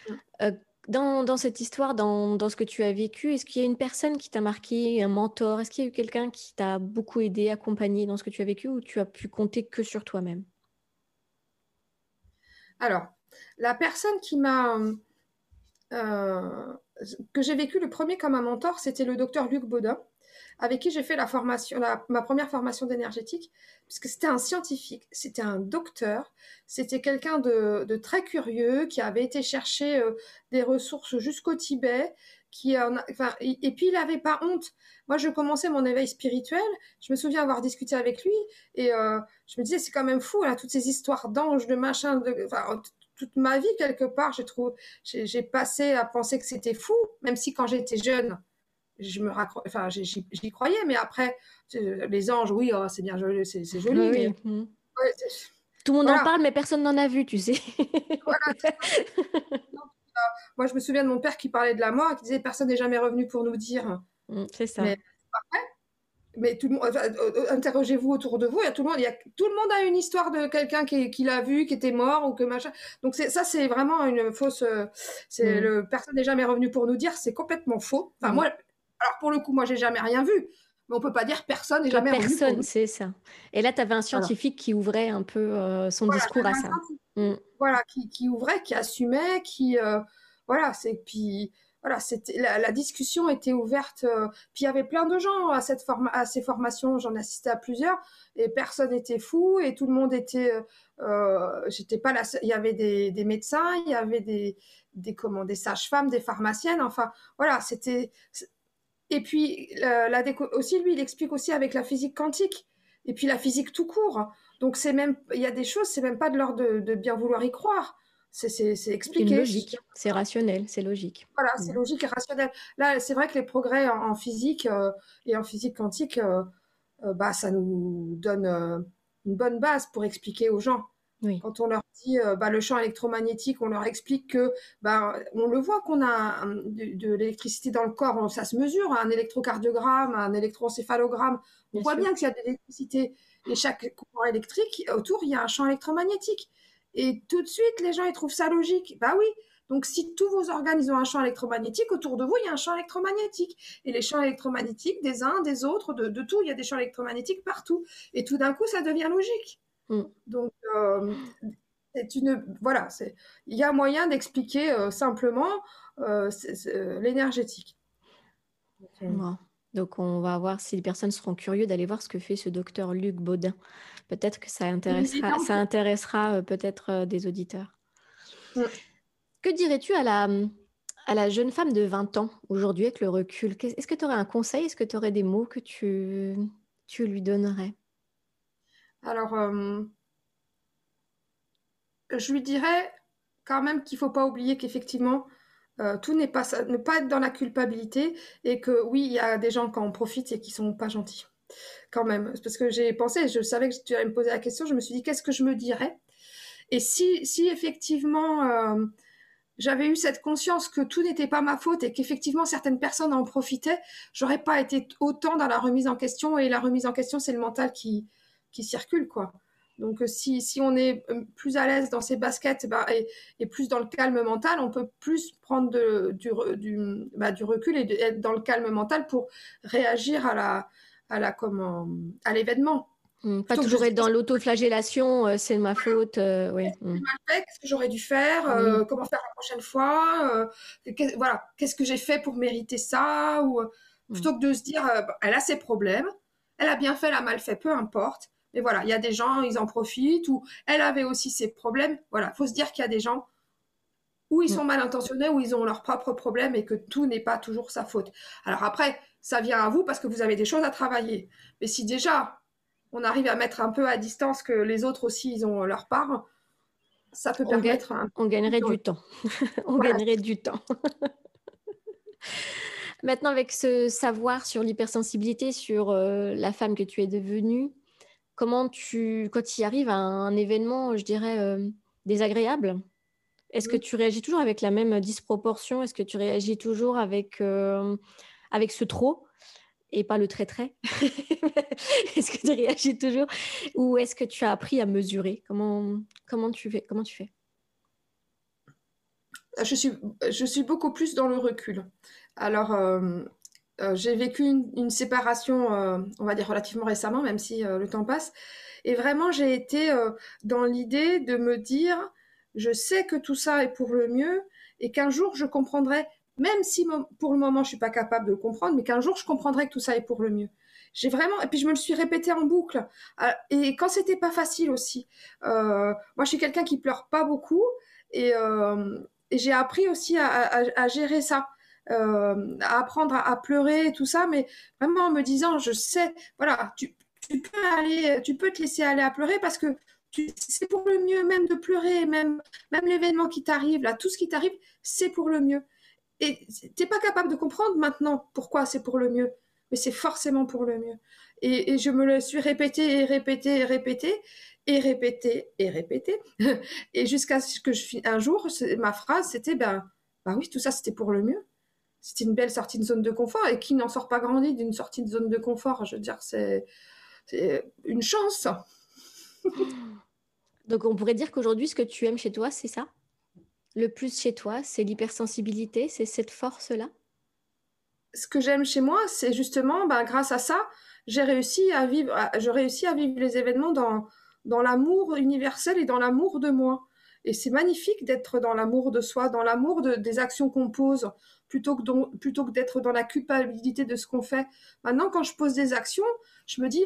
B: Hmm. Euh, dans, dans, cette histoire, dans, dans, ce que tu as vécu, est-ce qu'il y a une personne qui t'a marqué, un mentor? Est-ce qu'il y a eu quelqu'un qui t'a beaucoup aidé, accompagné dans ce que tu as vécu ou tu as pu compter que sur toi-même?
A: Alors, la personne qui m'a... Euh, que j'ai vécu le premier comme un mentor, c'était le docteur Luc Baudin avec qui j'ai fait la formation, ma première formation d'énergétique, puisque c'était un scientifique, c'était un docteur, c'était quelqu'un de, très curieux qui avait été chercher euh, des ressources jusqu'au Tibet, qui enfin, et, puis il n'avait pas honte. Moi, je commençais mon éveil spirituel. Je me souviens avoir discuté avec lui et euh, je me disais c'est quand même fou toutes ces histoires d'anges, de machin, de, toute ma vie quelque part, j'ai trouvé, j'ai passé à penser que c'était fou, même si quand j'étais jeune, je me enfin j'y croyais mais après les anges oui oh, c'est bien joli c'est joli
B: mmh. tout le monde en parle mais personne n'en a vu tu sais [laughs]
A: moi je me souviens de mon père qui parlait de la mort qui disait personne n'est jamais revenu pour nous dire
B: mmh, c'est ça
A: mais mais tout le monde, euh, euh, interrogez-vous autour de vous. Il y a tout le monde, il y a, tout le monde a une histoire de quelqu'un qui, qui l'a vu, qui était mort ou que machin. Donc c'est ça, c'est vraiment une fausse. Euh, c'est mmh. le personne n'est jamais revenu pour nous dire, c'est complètement faux. Enfin moi, alors pour le coup, moi, j'ai jamais rien vu. Mais on peut pas dire personne n'est jamais
B: Personne, c'est ça. Et là, tu avais un scientifique qui ouvrait un peu euh, son discours à ça.
A: Mm. Voilà, qui, ouvrait, qui assumait, qui euh, voilà, c'est puis voilà, c'était la, discussion était ouverte. Euh, puis il y avait plein de gens à cette à ces formations. J'en assistais à plusieurs et personne n'était fou et tout le monde était. J'étais pas là. Il y avait des, des médecins, il y avait des des comment des sages-femmes, des pharmaciennes. Enfin voilà, c'était et puis, la, aussi, lui, il explique aussi avec la physique quantique. Et puis, la physique tout court. Donc, c'est même, il y a des choses, c'est même pas de l'ordre de, bien vouloir y croire. C'est expliqué.
B: C'est logique, c'est rationnel, c'est logique.
A: Voilà, c'est mm. logique et rationnel. Là, c'est vrai que les progrès en, physique euh, et en physique quantique, euh, euh, bah, ça nous donne une bonne base pour expliquer aux gens. Quand on leur dit euh, bah, le champ électromagnétique, on leur explique que bah, on le voit qu'on a de, l'électricité dans le corps, ça se mesure, un électrocardiogramme, un électroencéphalogramme. On voit bien qu'il y a de l'électricité et chaque courant électrique autour, il y a un champ électromagnétique. Et tout de suite, les gens ils trouvent ça logique. Bah oui. Donc si tous vos organes ils ont un champ électromagnétique, autour de vous il y a un champ électromagnétique. Et les champs électromagnétiques des uns, des autres, de, de tout, il y a des champs électromagnétiques partout. Et tout d'un coup, ça devient logique. Mm. Donc, euh, c'est une. Voilà, il y a moyen d'expliquer euh, simplement euh, l'énergétique.
B: Donc, on va voir si les personnes seront curieuses d'aller voir ce que fait ce docteur Luc Baudin. Peut-être que ça intéressera, ça intéressera peut-être des auditeurs. Mm. Que dirais-tu à la, à la jeune femme de 20 ans aujourd'hui avec le recul? Est-ce que tu aurais un conseil? Est-ce que tu aurais des mots que tu tu lui donnerais?
A: Alors, euh, je lui dirais quand même qu'il ne faut pas oublier qu'effectivement, euh, tout n'est pas ne pas être dans la culpabilité et que oui, il y a des gens qui en profitent et qui sont pas gentils. Quand même, parce que j'ai pensé, je savais que tu allais me poser la question, je me suis dit qu'est-ce que je me dirais? Et si, si effectivement euh, j'avais eu cette conscience que tout n'était pas ma faute et qu'effectivement certaines personnes en profitaient, j'aurais pas été autant dans la remise en question. Et la remise en question, c'est le mental qui, qui circule, quoi. Donc euh, si, si on est euh, plus à l'aise dans ses baskets bah, et, plus dans le calme mental, on peut plus prendre de, du, du, bah, du, recul et être dans le calme mental pour réagir à la à la comment à l'événement.
B: Mmh, pas toujours être dans l'autoflagellation, euh, c'est ma faute. Euh, oui.
A: Mmh. Qu'est-ce que j'aurais dû faire? Euh, Comment faire la prochaine fois? Voilà, qu'est-ce que j'ai fait pour mériter ça? Ou mmh. plutôt que de se dire, elle a ses problèmes, elle a bien fait, elle a mal fait, peu importe. Mais voilà, il y a des gens, ils en profitent. Ou elle avait aussi ses problèmes. Voilà, faut se dire qu'il y a des gens où ils sont mal intentionnés, où ils ont leurs propres problèmes et que tout n'est pas toujours sa faute. Alors après, ça vient à vous parce que vous avez des choses à travailler. Mais si déjà on arrive à mettre un peu à distance que les autres aussi, ils ont leur part, ça peut permettre...
B: On [laughs] gagnerait du temps. on gagnerait du temps. Maintenant, avec ce savoir sur l'hypersensibilité, sur euh, la femme que tu es devenue, comment tu, quand il arrive à un événement, je dirais, euh, désagréable, est-ce que tu réagis toujours avec la même disproportion? Est-ce que tu réagis toujours avec, euh, avec ce trop et pas le trait-trait [laughs] Est-ce que tu réagis toujours? Ou est-ce que tu as appris à mesurer? Comment, comment, tu fais, comment tu fais?
A: Je suis, je suis beaucoup plus dans le recul. Alors, euh, euh, j'ai vécu une, séparation, euh, on va dire relativement récemment, même si le temps passe. Et vraiment, j'ai été dans l'idée de me dire, je sais que tout ça est pour le mieux et qu'un jour, je comprendrai même si pour le moment je suis pas capable de le comprendre, mais qu'un jour je comprendrai que tout ça est pour le mieux. J'ai vraiment, et puis je me le suis répété en boucle. Euh, et quand c'était pas facile aussi, euh, moi je suis quelqu'un qui pleure pas beaucoup, et, euh, j'ai appris aussi à, gérer ça. À apprendre à, pleurer tout ça, mais vraiment en me disant, je sais, voilà, tu, peux aller, tu peux te laisser aller à pleurer parce que c'est pour le mieux même de pleurer, même, même l'événement qui t'arrive, là, tout ce qui t'arrive, c'est pour le mieux. Et t'es pas capable de comprendre maintenant pourquoi c'est pour le mieux, mais c'est forcément pour le mieux. Et, je me le suis répété et répété et répété et répété et répété. [laughs] et jusqu'à ce que je un jour, ma phrase c'était ben, ben oui, tout ça c'était pour le mieux. C'était une belle sortie de zone de confort et qui n'en sort pas grandi d'une sortie de zone de confort Je veux dire, c'est une chance. [laughs]
B: Donc on pourrait dire qu'aujourd'hui, ce que tu aimes chez toi, c'est ça? Le plus chez toi C'est l'hypersensibilité C'est cette force-là?
A: Ce que j'aime chez moi, c'est justement, bah, grâce à ça, j'ai réussi à vivre, je réussis à vivre les événements dans, dans l'amour universel et dans l'amour de moi. Et c'est magnifique d'être dans l'amour de soi, dans l'amour de, des actions qu'on pose, plutôt que, d'être dans la culpabilité de ce qu'on fait. Maintenant, quand je pose des actions, je me dis,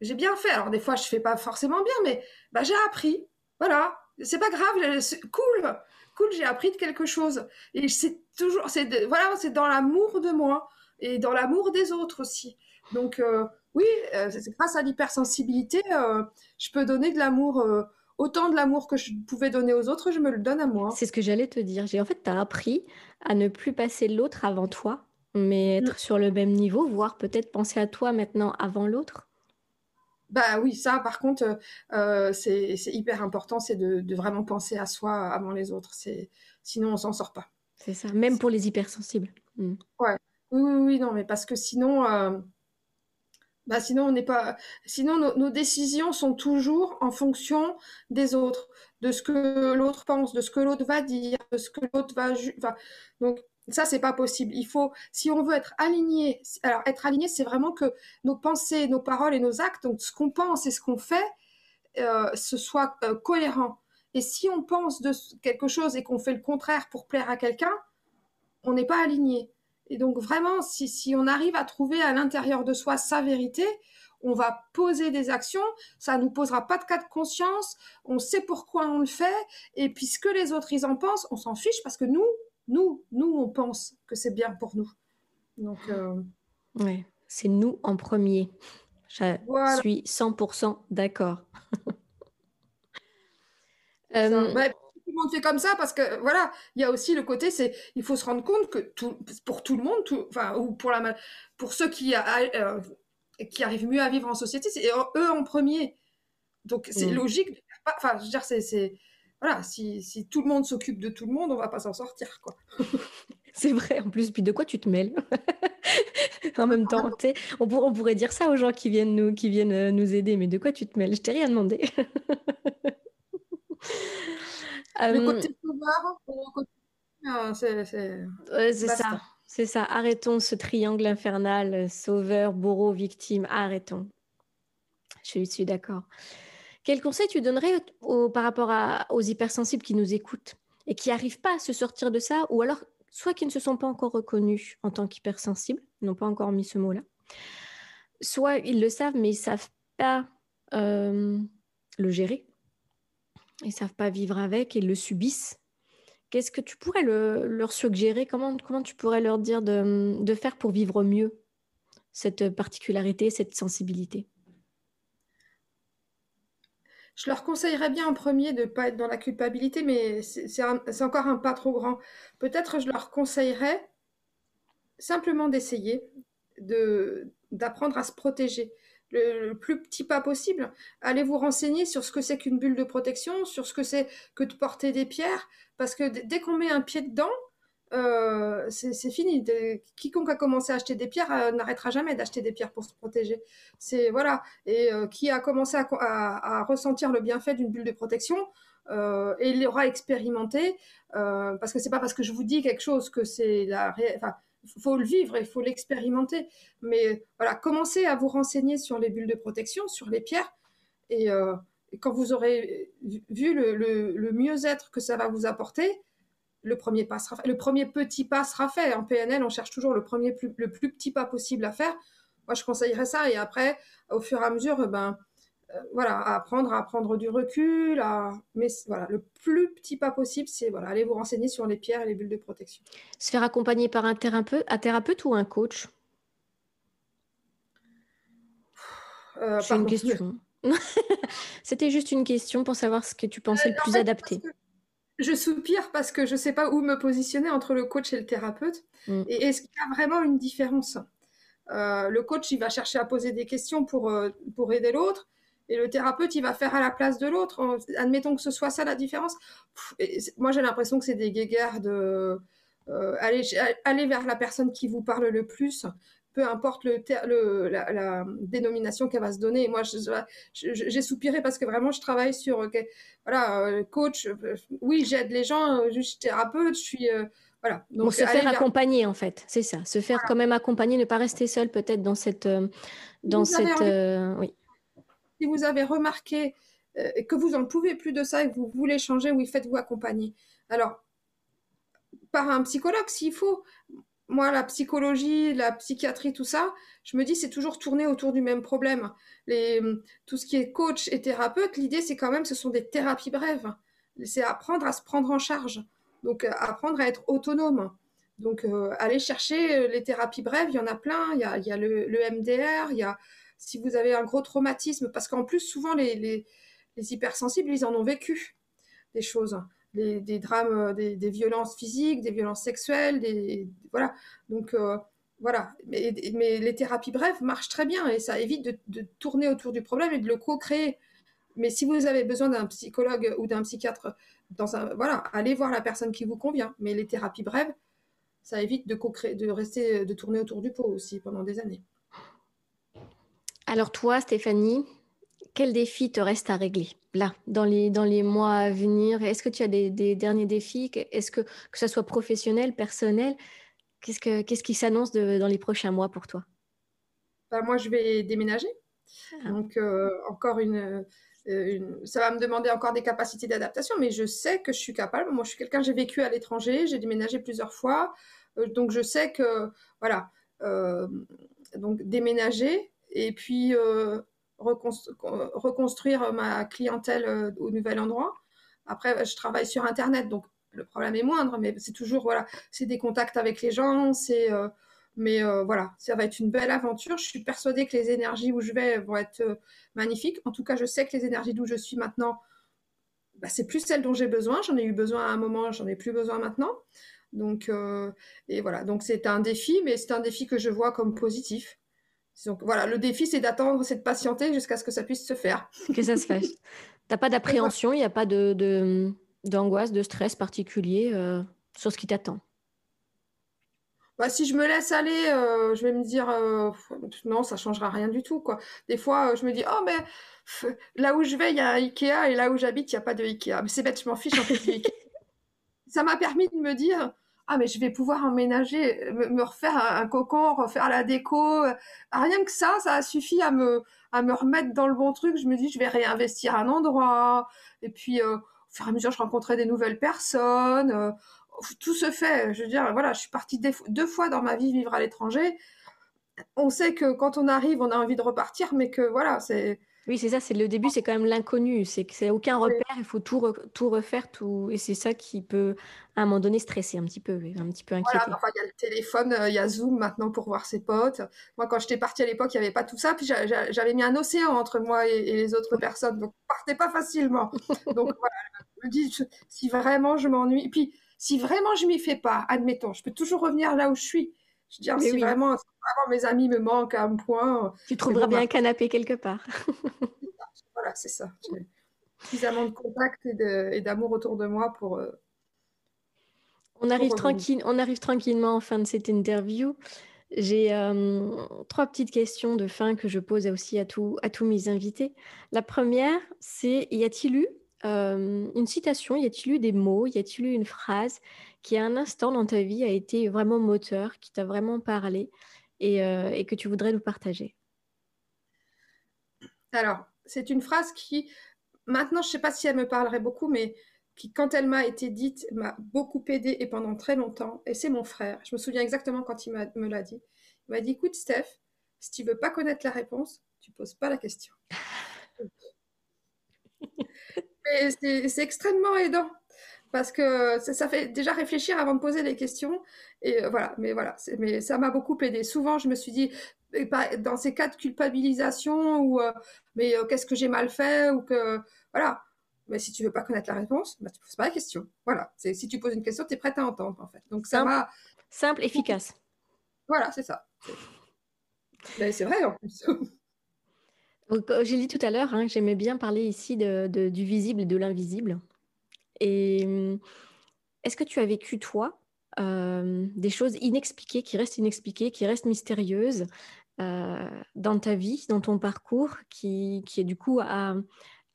A: j'ai bien fait. Alors des fois, je fais pas forcément bien, mais bah, j'ai appris. Voilà, c'est pas grave, cool, cool, j'ai appris de quelque chose. Et c'est toujours, c'est voilà, c'est dans l'amour de moi et dans l'amour des autres aussi. Donc euh, oui, euh, grâce à l'hypersensibilité, euh, je peux donner de l'amour. Autant de l'amour que je pouvais donner aux autres, je me le donne à moi.
B: C'est ce que j'allais te dire. J'ai en fait, tu as appris à ne plus passer l'autre avant toi, mais être mm. sur le même niveau, voire peut-être penser à toi maintenant avant l'autre.
A: Bah oui, ça par contre, euh, euh, c'est hyper important, c'est de, vraiment penser à soi avant les autres. C'est sinon on s'en sort pas.
B: C'est ça, même pour les hypersensibles.
A: Mm. Ouais. Oui, oui, oui, non, mais parce que sinon, euh, bah sinon on n'est pas, sinon nos, décisions sont toujours en fonction des autres, de ce que l'autre pense, de ce que l'autre va dire, de ce que l'autre va, enfin, donc ça, c'est pas possible. Il faut, si on veut être aligné, alors être aligné, c'est vraiment que nos pensées, nos paroles et nos actes, donc ce qu'on pense et ce qu'on fait, euh, ce soit euh, cohérent. Et si on pense de quelque chose et qu'on fait le contraire pour plaire à quelqu'un, on n'est pas aligné. Et donc vraiment, si, si on arrive à trouver à l'intérieur de soi sa vérité, on va poser des actions, ça nous posera pas de cas de conscience, on sait pourquoi on le fait, et puis ce que les autres ils en pensent, on s'en fiche parce que nous, nous, nous, on pense que c'est bien pour nous. Donc, euh,
B: ouais, c'est nous en premier. Je suis 100% d'accord.
A: euh... le monde fait comme ça parce que voilà, il y a aussi le côté, c'est il faut se rendre compte que tout, pour tout le monde, tout, enfin ou pour la pour ceux qui euh, qui arrivent mieux à vivre en société, c'est eux en premier. Donc c'est mm. logique. Enfin, je veux dire, c'est voilà, si, si, tout le monde s'occupe de tout le monde, on va pas s'en sortir, quoi. [laughs]
B: c'est vrai, en plus, puis de quoi tu te mêles? [laughs] En même temps, on, on, pourrait dire ça aux gens qui viennent nous, qui viennent euh, nous aider, mais de quoi tu te mêles? Je t'ai rien demandé. [laughs]
A: le côté sauveur,
B: c'est ça. C'est ça. Arrêtons ce triangle infernal, sauveur, bourreau, victime. Arrêtons. Je suis d'accord. Quel conseil tu donnerais par rapport aux hypersensibles qui nous écoutent et qui n'arrivent pas à se sortir de ça, ou alors soit qui ne se sont pas encore reconnus en tant qu'hypersensibles, n'ont pas encore mis ce mot-là, soit ils le savent mais ils ne savent pas euh, le gérer, ils savent pas vivre avec et le subissent. Qu'est-ce que tu pourrais leur suggérer? Comment, comment tu pourrais leur dire de faire pour vivre mieux cette particularité, cette sensibilité?
A: Je leur conseillerais bien en premier de ne pas être dans la culpabilité, mais c'est encore un pas trop grand. Peut-être je leur conseillerais simplement d'essayer d'apprendre à se protéger. Le, plus petit pas possible, allez vous renseigner sur ce que c'est qu'une bulle de protection, sur ce que c'est que de porter des pierres, parce que dès qu'on met un pied dedans, euh, c'est fini. quiconque a commencé à acheter des pierres euh, n'arrêtera jamais d'acheter des pierres pour se protéger. C'est voilà. Et euh, qui a commencé à, ressentir le bienfait d'une bulle de protection et il l'aura expérimenté, parce que c'est pas parce que je vous dis quelque chose que c'est la. Enfin, faut le vivre, il faut l'expérimenter. Mais voilà, commencez à vous renseigner sur les bulles de protection, sur les pierres, et, quand vous aurez vu le mieux-être que ça va vous apporter, le premier pas sera. Le premier petit pas sera fait. En PNL, on cherche toujours le premier plus, le plus petit pas possible à faire. Moi, je conseillerais ça. Et après, au fur et à mesure, ben, euh, voilà, à apprendre à prendre du recul. À... Mais voilà, le plus petit pas possible, c'est voilà, aller vous renseigner sur les pierres et les bulles de protection.
B: Se faire accompagner par un thérapeute, un thérapeute ou un coach? Euh, C'est une question. [laughs] C'était juste une question pour savoir ce que tu pensais le euh, plus adapté
A: je soupire parce que je ne sais pas où me positionner entre le coach et le thérapeute. Mm. Et est-ce qu'il y a vraiment une différence? Euh, Le coach, il va chercher à poser des questions pour, euh, pour aider l'autre. Et le thérapeute, il va faire à la place de l'autre. Admettons que ce soit ça la différence. moi, j'ai l'impression que c'est des guéguerres de euh, aller, aller vers la personne qui vous parle le plus peu importe le, la, dénomination qu'elle va se donner. Moi, j'ai soupiré parce que vraiment, je travaille sur, voilà, euh, coach. Euh, oui, j'aide les gens, euh, je suis thérapeute, je suis, voilà.
B: Donc, se faire accompagner, en fait, c'est ça. Se faire quand même accompagner, ne pas rester seul, peut-être dans cette, dans cette, oui.
A: Si vous avez remarqué que vous n'en pouvez plus de ça et que vous voulez changer, oui, faites-vous accompagner. Alors, par un psychologue s'il faut moi, la psychologie, la psychiatrie, tout ça, je me dis, c'est toujours tourné autour du même problème. Les, tout ce qui est coach et thérapeute, l'idée, c'est quand même, ce sont des thérapies brèves. C'est apprendre à se prendre en charge. Donc, euh, apprendre à être autonome. Donc, euh, aller chercher euh, les thérapies brèves, il y en a plein. Il y a le, MDR, il y a, si vous avez un gros traumatisme, parce qu'en plus, souvent, les, les, les hypersensibles, ils en ont vécu des choses des, drames, euh, des, violences physiques, des violences sexuelles, voilà. Donc euh, voilà. Mais, les thérapies brèves marchent très bien et ça évite de, tourner autour du problème et de le co-créer. Mais si vous avez besoin d'un psychologue ou d'un psychiatre, dans un, voilà, allez voir la personne qui vous convient. Mais les thérapies brèves, ça évite de, de rester, de tourner autour du pot aussi pendant des années.
B: Alors toi, Stéphanie, quel défi te reste à régler là, dans les, dans les mois à venir? Est-ce que tu as des, derniers défis? Est-ce que, que ce soit professionnel, personnel? Qu'est-ce, que, qu'est-ce qui s'annonce dans les prochains mois pour toi?
A: Bah, Moi, je vais déménager. Ah. Donc, euh, encore euh, une, Ça va me demander encore des capacités d'adaptation, mais je sais que je suis capable. Moi, je suis quelqu'un, j'ai vécu à l'étranger, j'ai déménagé plusieurs fois. Euh, donc, je sais que, voilà, donc déménager. Et puis, reconstruire ma clientèle euh, au nouvel endroit. Après, je travaille sur Internet, donc le problème est moindre, mais c'est toujours, voilà, c'est des contacts avec les gens, c'est euh, Mais voilà, ça va être une belle aventure. Je suis persuadée que les énergies où je vais vont être magnifiques. En tout cas, je sais que les énergies d'où je suis maintenant, bah, c'est plus celles dont j'ai besoin. J'en ai eu besoin à un moment, j'en ai plus besoin maintenant. Donc, et voilà. Donc, c'est un défi, mais c'est un défi que je vois comme positif. Donc, voilà, le défi, c'est d'attendre, c'est de patienter jusqu'à ce que ça puisse se faire. [laughs]
B: Que ça se fasse. T'as pas d'appréhension, il n'y a pas de, d'angoisse, de, stress particulier sur ce qui t'attend?
A: Bah, si je me laisse aller, euh, je vais me dire euh, non, ça changera rien du tout quoi. Des fois, euh, je me dis oh mais là où je vais, il y a un Ikea et là où j'habite, il n'y a pas de Ikea. Mais c'est bête, je m'en fiche en fait [laughs] ça m'a permis de me dire ah mais je vais pouvoir emménager, me, refaire un, cocon, refaire la déco. Rien que ça, ça a suffi à me à me remettre dans le bon truc. Je me dis je vais réinvestir un endroit et puis au fur et à mesure je rencontrais des nouvelles personnes tout se fait. Je veux dire, voilà, je suis partie deux fois dans ma vie vivre à l'étranger. On sait que quand on arrive, on a envie de repartir, mais que voilà, c'est.
B: Oui, c'est ça, c'est le début, c'est quand même l'inconnu, c'est que c'est aucun repère, il faut tout, tout refaire, tout, et c'est ça qui peut, à un moment donné, stresser un petit peu, un petit peu inquiéter.
A: Voilà, il y a le téléphone, euh, il y a Zoom maintenant pour voir ses potes. Moi, quand j'étais partie à l'époque, il n'y avait pas tout ça, puis j'avais mis un océan entre moi et, les autres personnes, donc je partais pas facilement. [laughs] donc voilà, je me dis, si vraiment je m'ennuie, puis si vraiment je m'y fais pas, admettons, je peux toujours revenir là où je suis. Je veux dire, si, vraiment, mes amis me manquent à un point.
B: Tu trouveras bien un canapé quelque part. [laughs]
A: voilà, c'est ça. [laughs] J'ai suffisamment de contact et d'amour autour de moi pour. Euh,
B: on, arrive tranquille, on arrive tranquillement en fin de cette interview. J'ai euh, trois petites questions de fin que je pose aussi à, à tous mes invités. La première, c'est y a-t-il eu euh, une citation, y a-t-il eu des mots, y a-t-il eu une phrase qui à un instant dans ta vie a été vraiment moteur, qui t'a vraiment parlé et, euh, que tu voudrais nous partager?
A: Alors, c'est une phrase qui, maintenant, je ne sais pas si elle me parlerait beaucoup, mais qui, quand elle m'a été dite, m'a beaucoup aidé et pendant très longtemps. Et c'est mon frère. Je me souviens exactement quand il me l'a dit. Il m'a dit, écoute, Steph, si tu veux pas connaître la réponse, tu poses pas la question. [laughs] c'est extrêmement aidant parce que ça, fait déjà réfléchir avant de poser les questions. Et euh, voilà, mais voilà, mais ça m'a beaucoup aidé. Souvent, je me suis dit, dans ces cas de culpabilisation ou euh, mais euh, qu'est-ce que j'ai mal fait ou que voilà. Mais si tu veux pas connaître la réponse, bah, tu poses pas la question. Voilà. Si tu poses une question, tu es prête à entendre en fait. Donc ça
B: m'a simple, efficace.
A: Voilà, c'est ça. C'est vrai en plus. [laughs]
B: J'ai dit tout à l'heure hein, j'aimais bien parler ici de, du visible et de l'invisible. Et hum, est-ce que tu as vécu, toi, euh, des choses inexpliquées, qui restent inexpliquées, qui restent mystérieuses euh, dans ta vie, dans ton parcours, qui, qui est du coup à,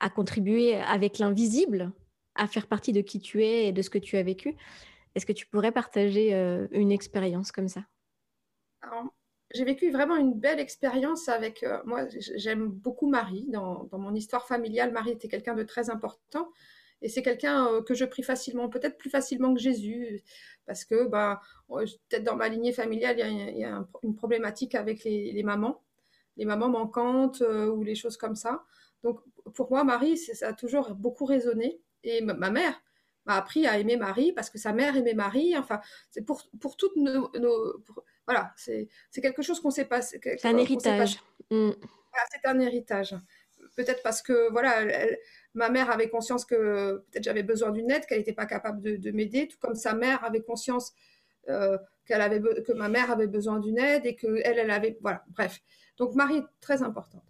B: à contribuer avec l'invisible, à faire partie de qui tu es et de ce que tu as vécu? Est-ce que tu pourrais partager euh, une expérience comme ça?
A: J'ai vécu vraiment une belle expérience avec. Euh, moi, j'aime beaucoup Marie. Dans, mon histoire familiale, Marie était quelqu'un de très important. Et c'est quelqu'un euh, que je prie facilement, peut-être plus facilement que Jésus, parce que bah, peut-être dans ma lignée familiale, il y a, une problématique avec les, mamans, les mamans manquantes euh, ou les choses comme ça. Donc pour moi, Marie, ça a toujours beaucoup résonné. Et ma, mère m'a appris à aimer Marie parce que sa mère aimait Marie. Enfin, c'est pour, pour toutes nos, voilà, c'est quelque chose qu'on sait pas.
B: C'est un héritage. Mm.
A: c'est un héritage. Peut-être parce que voilà, ma mère avait conscience que peut-être j'avais besoin d'une aide, qu'elle n'était pas capable de, m'aider, tout comme sa mère avait conscience euh, qu'elle avait que ma mère avait besoin d'une aide et que elle, elle avait voilà. Bref, donc Marie est très importante.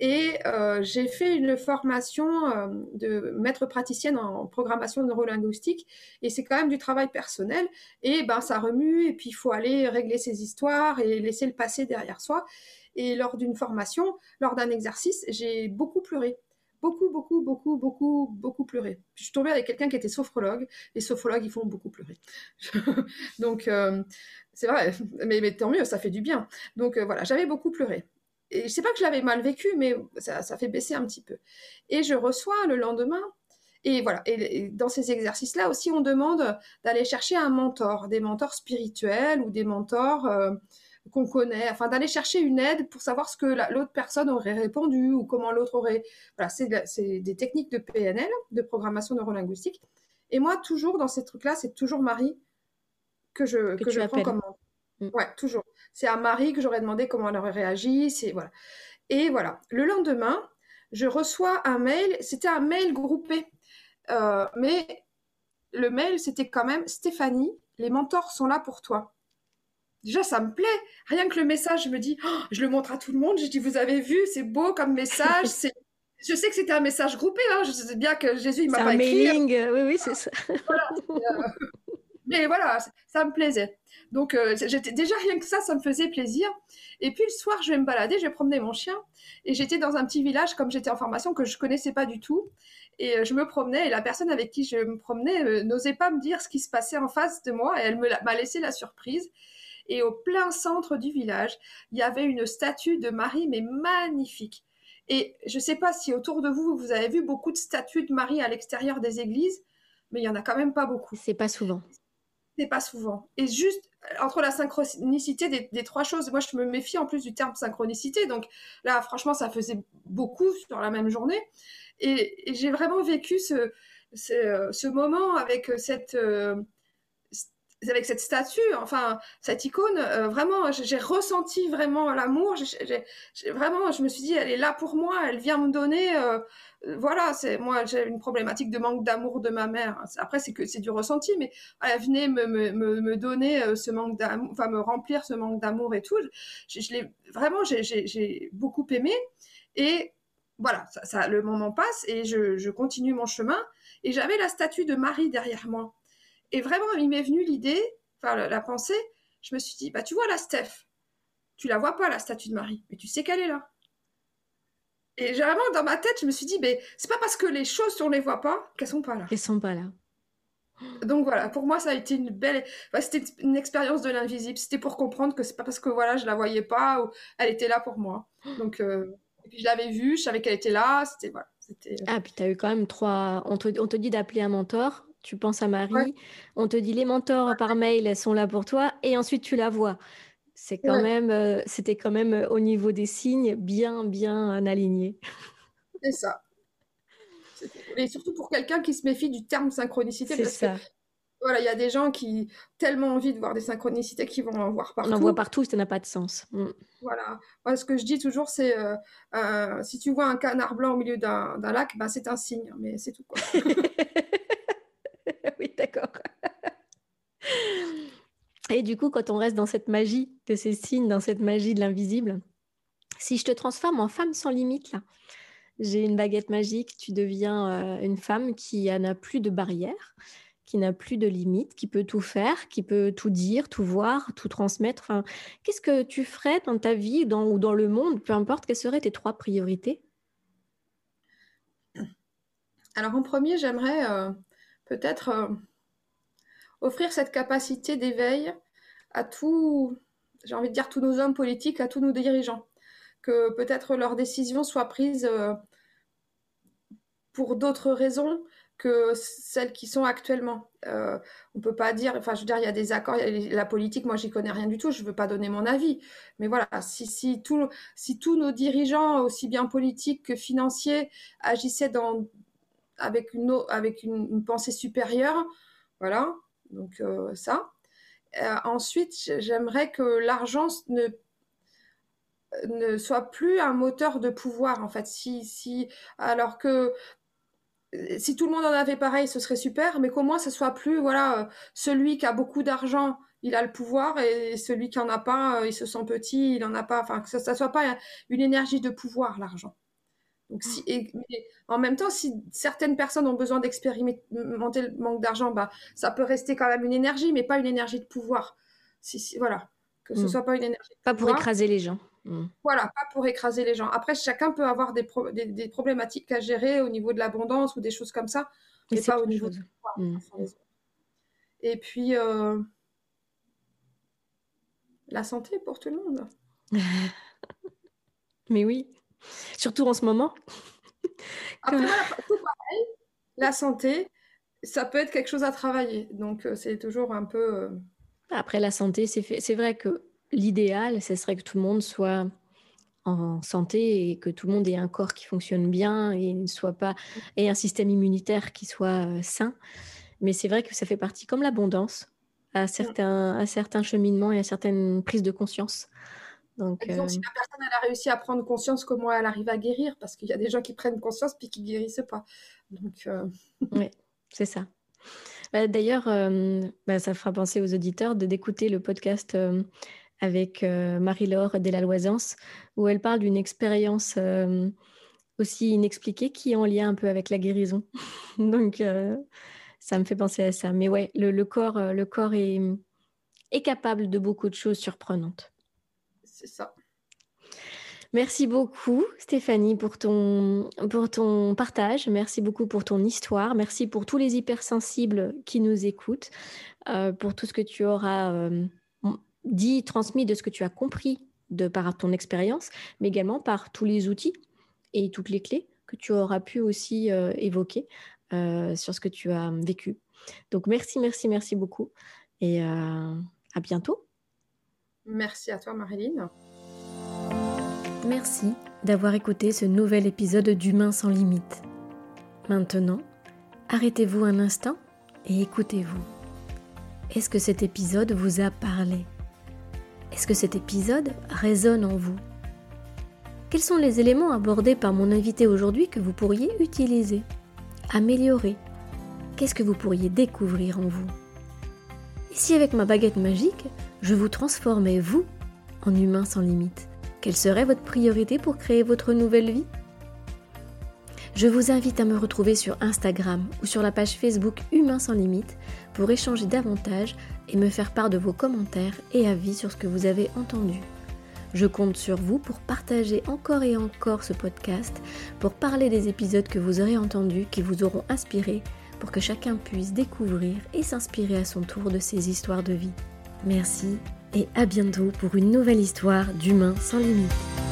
A: Et euh, j'ai fait une formation euh, de maître praticienne en programmation neurolinguistique. Et c'est quand même du travail personnel. Et ben, ça remue. Et puis, il faut aller régler ses histoires et laisser le passé derrière soi. Et lors d'une formation, lors d'un exercice, j'ai beaucoup pleuré. Beaucoup, beaucoup, beaucoup, beaucoup, beaucoup pleuré. je suis tombée avec quelqu'un qui était sophrologue. Les sophrologues, ils font beaucoup pleurer. [laughs] Donc, euh, c'est vrai. Mais, mais, tant mieux, ça fait du bien. Donc, voilà, j'avais beaucoup pleuré et je sais pas que je l'avais mal vécu, mais ça, fait baisser un petit peu. Et je reçois le lendemain, et voilà. Et, dans ces exercices-là aussi, on demande d'aller chercher un mentor, des mentors spirituels ou des mentors euh, qu'on connaît, afin d'aller chercher une aide pour savoir ce que l'autre personne aurait répondu ou comment l'autre aurait. Voilà, c'est des techniques de PNL, de programmation neurolinguistique. Et moi, toujours dans ces trucs-là, c'est toujours Marie que je, que, je prends comme mentor. Mm. Ouais, toujours. C'est à Marie que j'aurais demandé comment elle aurait réagi. C'est voilà. Et voilà. Le lendemain, je reçois un mail. C'était un mail groupé, euh, mais le mail c'était quand même Stéphanie. Les mentors sont là pour toi. Déjà, ça me plaît. Rien que le message, je me dis, oh, je le montre à tout le monde. Je dis, vous avez vu, c'est beau comme message. [laughs] c'est je sais que c'était un message groupé, hein. je sais bien que Jésus, il m'a pas un écrit.
B: Mailing. Oui, oui, c'est ça. Voilà. [laughs]
A: Euh, mais voilà, ça me plaisait. Donc, euh, j'étais déjà rien que ça, ça me faisait plaisir. Et puis le soir, je vais me balader, je vais promener mon chien. Et j'étais dans un petit village, comme j'étais en formation, que je connaissais pas du tout. Et euh, je me promenais, et la personne avec qui je me promenais n'osait pas me dire ce qui se passait en face de moi, et elle m'a laissé la surprise. Et au plein centre du village, il y avait une statue de Marie, mais magnifique. Et je ne sais pas si autour de vous, vous avez vu beaucoup de statues de Marie à l'extérieur des églises, mais il y en a quand même pas beaucoup.
B: C'est pas souvent.
A: C'est pas souvent. Et juste entre la synchronicité des, trois choses, moi je me méfie en plus du terme synchronicité, donc là franchement ça faisait beaucoup sur la même journée. Et, j'ai vraiment vécu ce, ce, moment avec cette, euh, avec cette statue, enfin cette icône, euh, vraiment, j'ai ressenti vraiment l'amour. Vraiment, je me suis dit, elle est là pour moi, elle vient me donner. Euh, voilà, c'est moi, j'ai une problématique de manque d'amour de ma mère. Après, c'est que c'est du ressenti, mais elle venait me, me, me donner euh, ce manque d'amour, enfin me remplir ce manque d'amour et tout. Je, l'ai vraiment, j'ai beaucoup aimé. Et voilà, ça, le moment passe et je, je continue mon chemin. Et j'avais la statue de Marie derrière moi. Et vraiment, il m'est venu l'idée, enfin la, pensée, je me suis dit, bah tu vois la Steph, tu la vois pas la statue de Marie, mais tu sais qu'elle est là. Et vraiment dans ma tête, je me suis dit, mais c'est pas parce que les choses on les voit pas qu'elles sont pas là.
B: Elles sont pas là.
A: Donc voilà, pour moi ça a été une belle, c'était une expérience de l'invisible. C'était pour comprendre que c'est pas parce que voilà je la voyais pas ou elle était là pour moi. Donc euh, et puis je l'avais vue, je savais qu'elle était là. C'était voilà.
B: Euh. Ah puis tu as eu quand même trois. On te, on te dit d'appeler un mentor tu penses à Marie, on te dit les mentors par mail, elles sont là pour toi, et ensuite tu la vois. C'est quand même, euh, c'était quand même euh, au niveau des signes bien, bien aligné.
A: C'est ça. Et surtout pour quelqu'un qui se méfie du terme synchronicité.
B: C'est ça.
A: voilà, il y a des gens qui ont tellement envie de voir des synchronicités qu'ils vont en voir partout.
B: On en voit partout, ça n'a pas de sens.
A: Mm. Voilà. Moi, ce que je dis toujours, c'est euh, si tu vois un canard blanc au milieu d'un lac, ben, c'est un signe, mais c'est tout. Quoi. [laughs]
B: oui, d'accord. Et du coup, quand on reste dans cette magie de ces signes, dans cette magie de l'invisible, si je te transforme en femme sans limite, là, j'ai une baguette magique, tu deviens euh, une femme qui n'a plus de barrières, qui n'a plus de limites, qui peut tout faire, qui peut tout dire, tout voir, tout transmettre. Enfin, Qu'est-ce que tu ferais dans ta vie dans, ou dans le monde, peu importe, quelles seraient tes trois priorités?
A: Alors en premier, j'aimerais euh, peut-être euh, offrir cette capacité d'éveil à tous, j'ai envie de dire tous nos hommes politiques, à tous nos dirigeants, que peut-être leurs décisions soient prises euh, pour d'autres raisons que celles qui sont actuellement. Euh, on peut pas dire, enfin, je veux dire, il y a des accords, la politique, moi, j'y connais rien du tout, je veux pas donner mon avis. Mais voilà, si, si, si tous nos dirigeants, aussi bien politiques que financiers, agissaient avec une, pensée supérieure. Voilà, donc euh, ça. Euh, ensuite, j'aimerais que l'argent ne, soit plus un moteur de pouvoir, en fait. Si, alors que si tout le monde en avait pareil, ce serait super, mais qu'au moins ce soit plus, voilà, celui qui a beaucoup d'argent, il a le pouvoir, et celui qui en a pas, il se sent petit, il en a pas. Enfin, que ça, ne soit pas une énergie de pouvoir, l'argent. Donc, si, et, en même temps, si certaines personnes ont besoin d'expérimenter le manque d'argent, bah, ça peut rester quand même une énergie, mais pas une énergie de pouvoir. Si, voilà, que ce ne mm. soit pas une énergie.
B: pas pour écraser les gens.
A: Mm. Voilà, pas pour écraser les gens. Après, chacun peut avoir des, des, problématiques à gérer au niveau de l'abondance ou des choses comme ça, mais pas au niveau de pouvoir. Mm. Et puis, euh, la santé pour tout le monde. [laughs]
B: mais oui. Surtout en ce moment.
A: Après, tout pareil, la santé, ça peut être quelque chose à travailler. Donc, euh, c'est toujours un peu. Euh,
B: Après, la santé, c'est vrai que l'idéal, ce serait que tout le monde soit en santé et que tout le monde ait un corps qui fonctionne bien et ne soit pas et un système immunitaire qui soit euh, sain. Mais c'est vrai que ça fait partie comme l'abondance. à certains, à certains cheminements et à certaines prises de conscience.
A: Donc, Exemple, si la personne elle a réussi à prendre conscience comment elle arrive à guérir, parce qu'il y a des gens qui prennent conscience puis qui guérissent pas. Donc, [laughs]
B: oui, c'est ça. Bah, d'ailleurs, bah, ça fera penser aux auditeurs de d'écouter le podcast avec Marie-Laure Delaloisance, où elle parle d'une expérience aussi inexpliquée qui est en lien un peu avec la guérison. [laughs] Donc, ça me fait penser à ça. Mais ouais, le, corps, le corps est, est capable de beaucoup de choses surprenantes. Merci beaucoup Stéphanie pour ton, partage. Merci beaucoup pour ton histoire. Merci pour tous les hypersensibles qui nous écoutent, pour tout ce que tu auras dit, transmis de ce que tu as compris de par ton expérience, mais également par tous les outils et toutes les clés que tu auras pu aussi euh, évoquer euh, sur ce que tu as vécu. Donc merci, merci, merci beaucoup et euh, à bientôt.
A: Merci à toi Marilyn.
B: Merci d'avoir écouté ce nouvel épisode d'Humain sans limite. Maintenant, arrêtez-vous un instant et écoutez-vous. Est-ce que cet épisode vous a parlé? Est-ce que cet épisode résonne en vous? Quels sont les éléments abordés par mon invité aujourd'hui que vous pourriez utiliser, améliorer? Qu'est-ce que vous pourriez découvrir en vous? Et si avec ma baguette magique, je vous transformais, vous, en humain sans limite Quelle serait votre priorité pour créer votre nouvelle vie? Je vous invite à me retrouver sur Instagram ou sur la page Facebook Humain sans limite pour échanger davantage et me faire part de vos commentaires et avis sur ce que vous avez entendu. Je compte sur vous pour partager encore et encore ce podcast, pour parler des épisodes que vous aurez entendus, qui vous auront inspiré, pour que chacun puisse découvrir et s'inspirer à son tour de ces histoires de vie. Merci et à bientôt pour une nouvelle histoire d'Humain sans limite.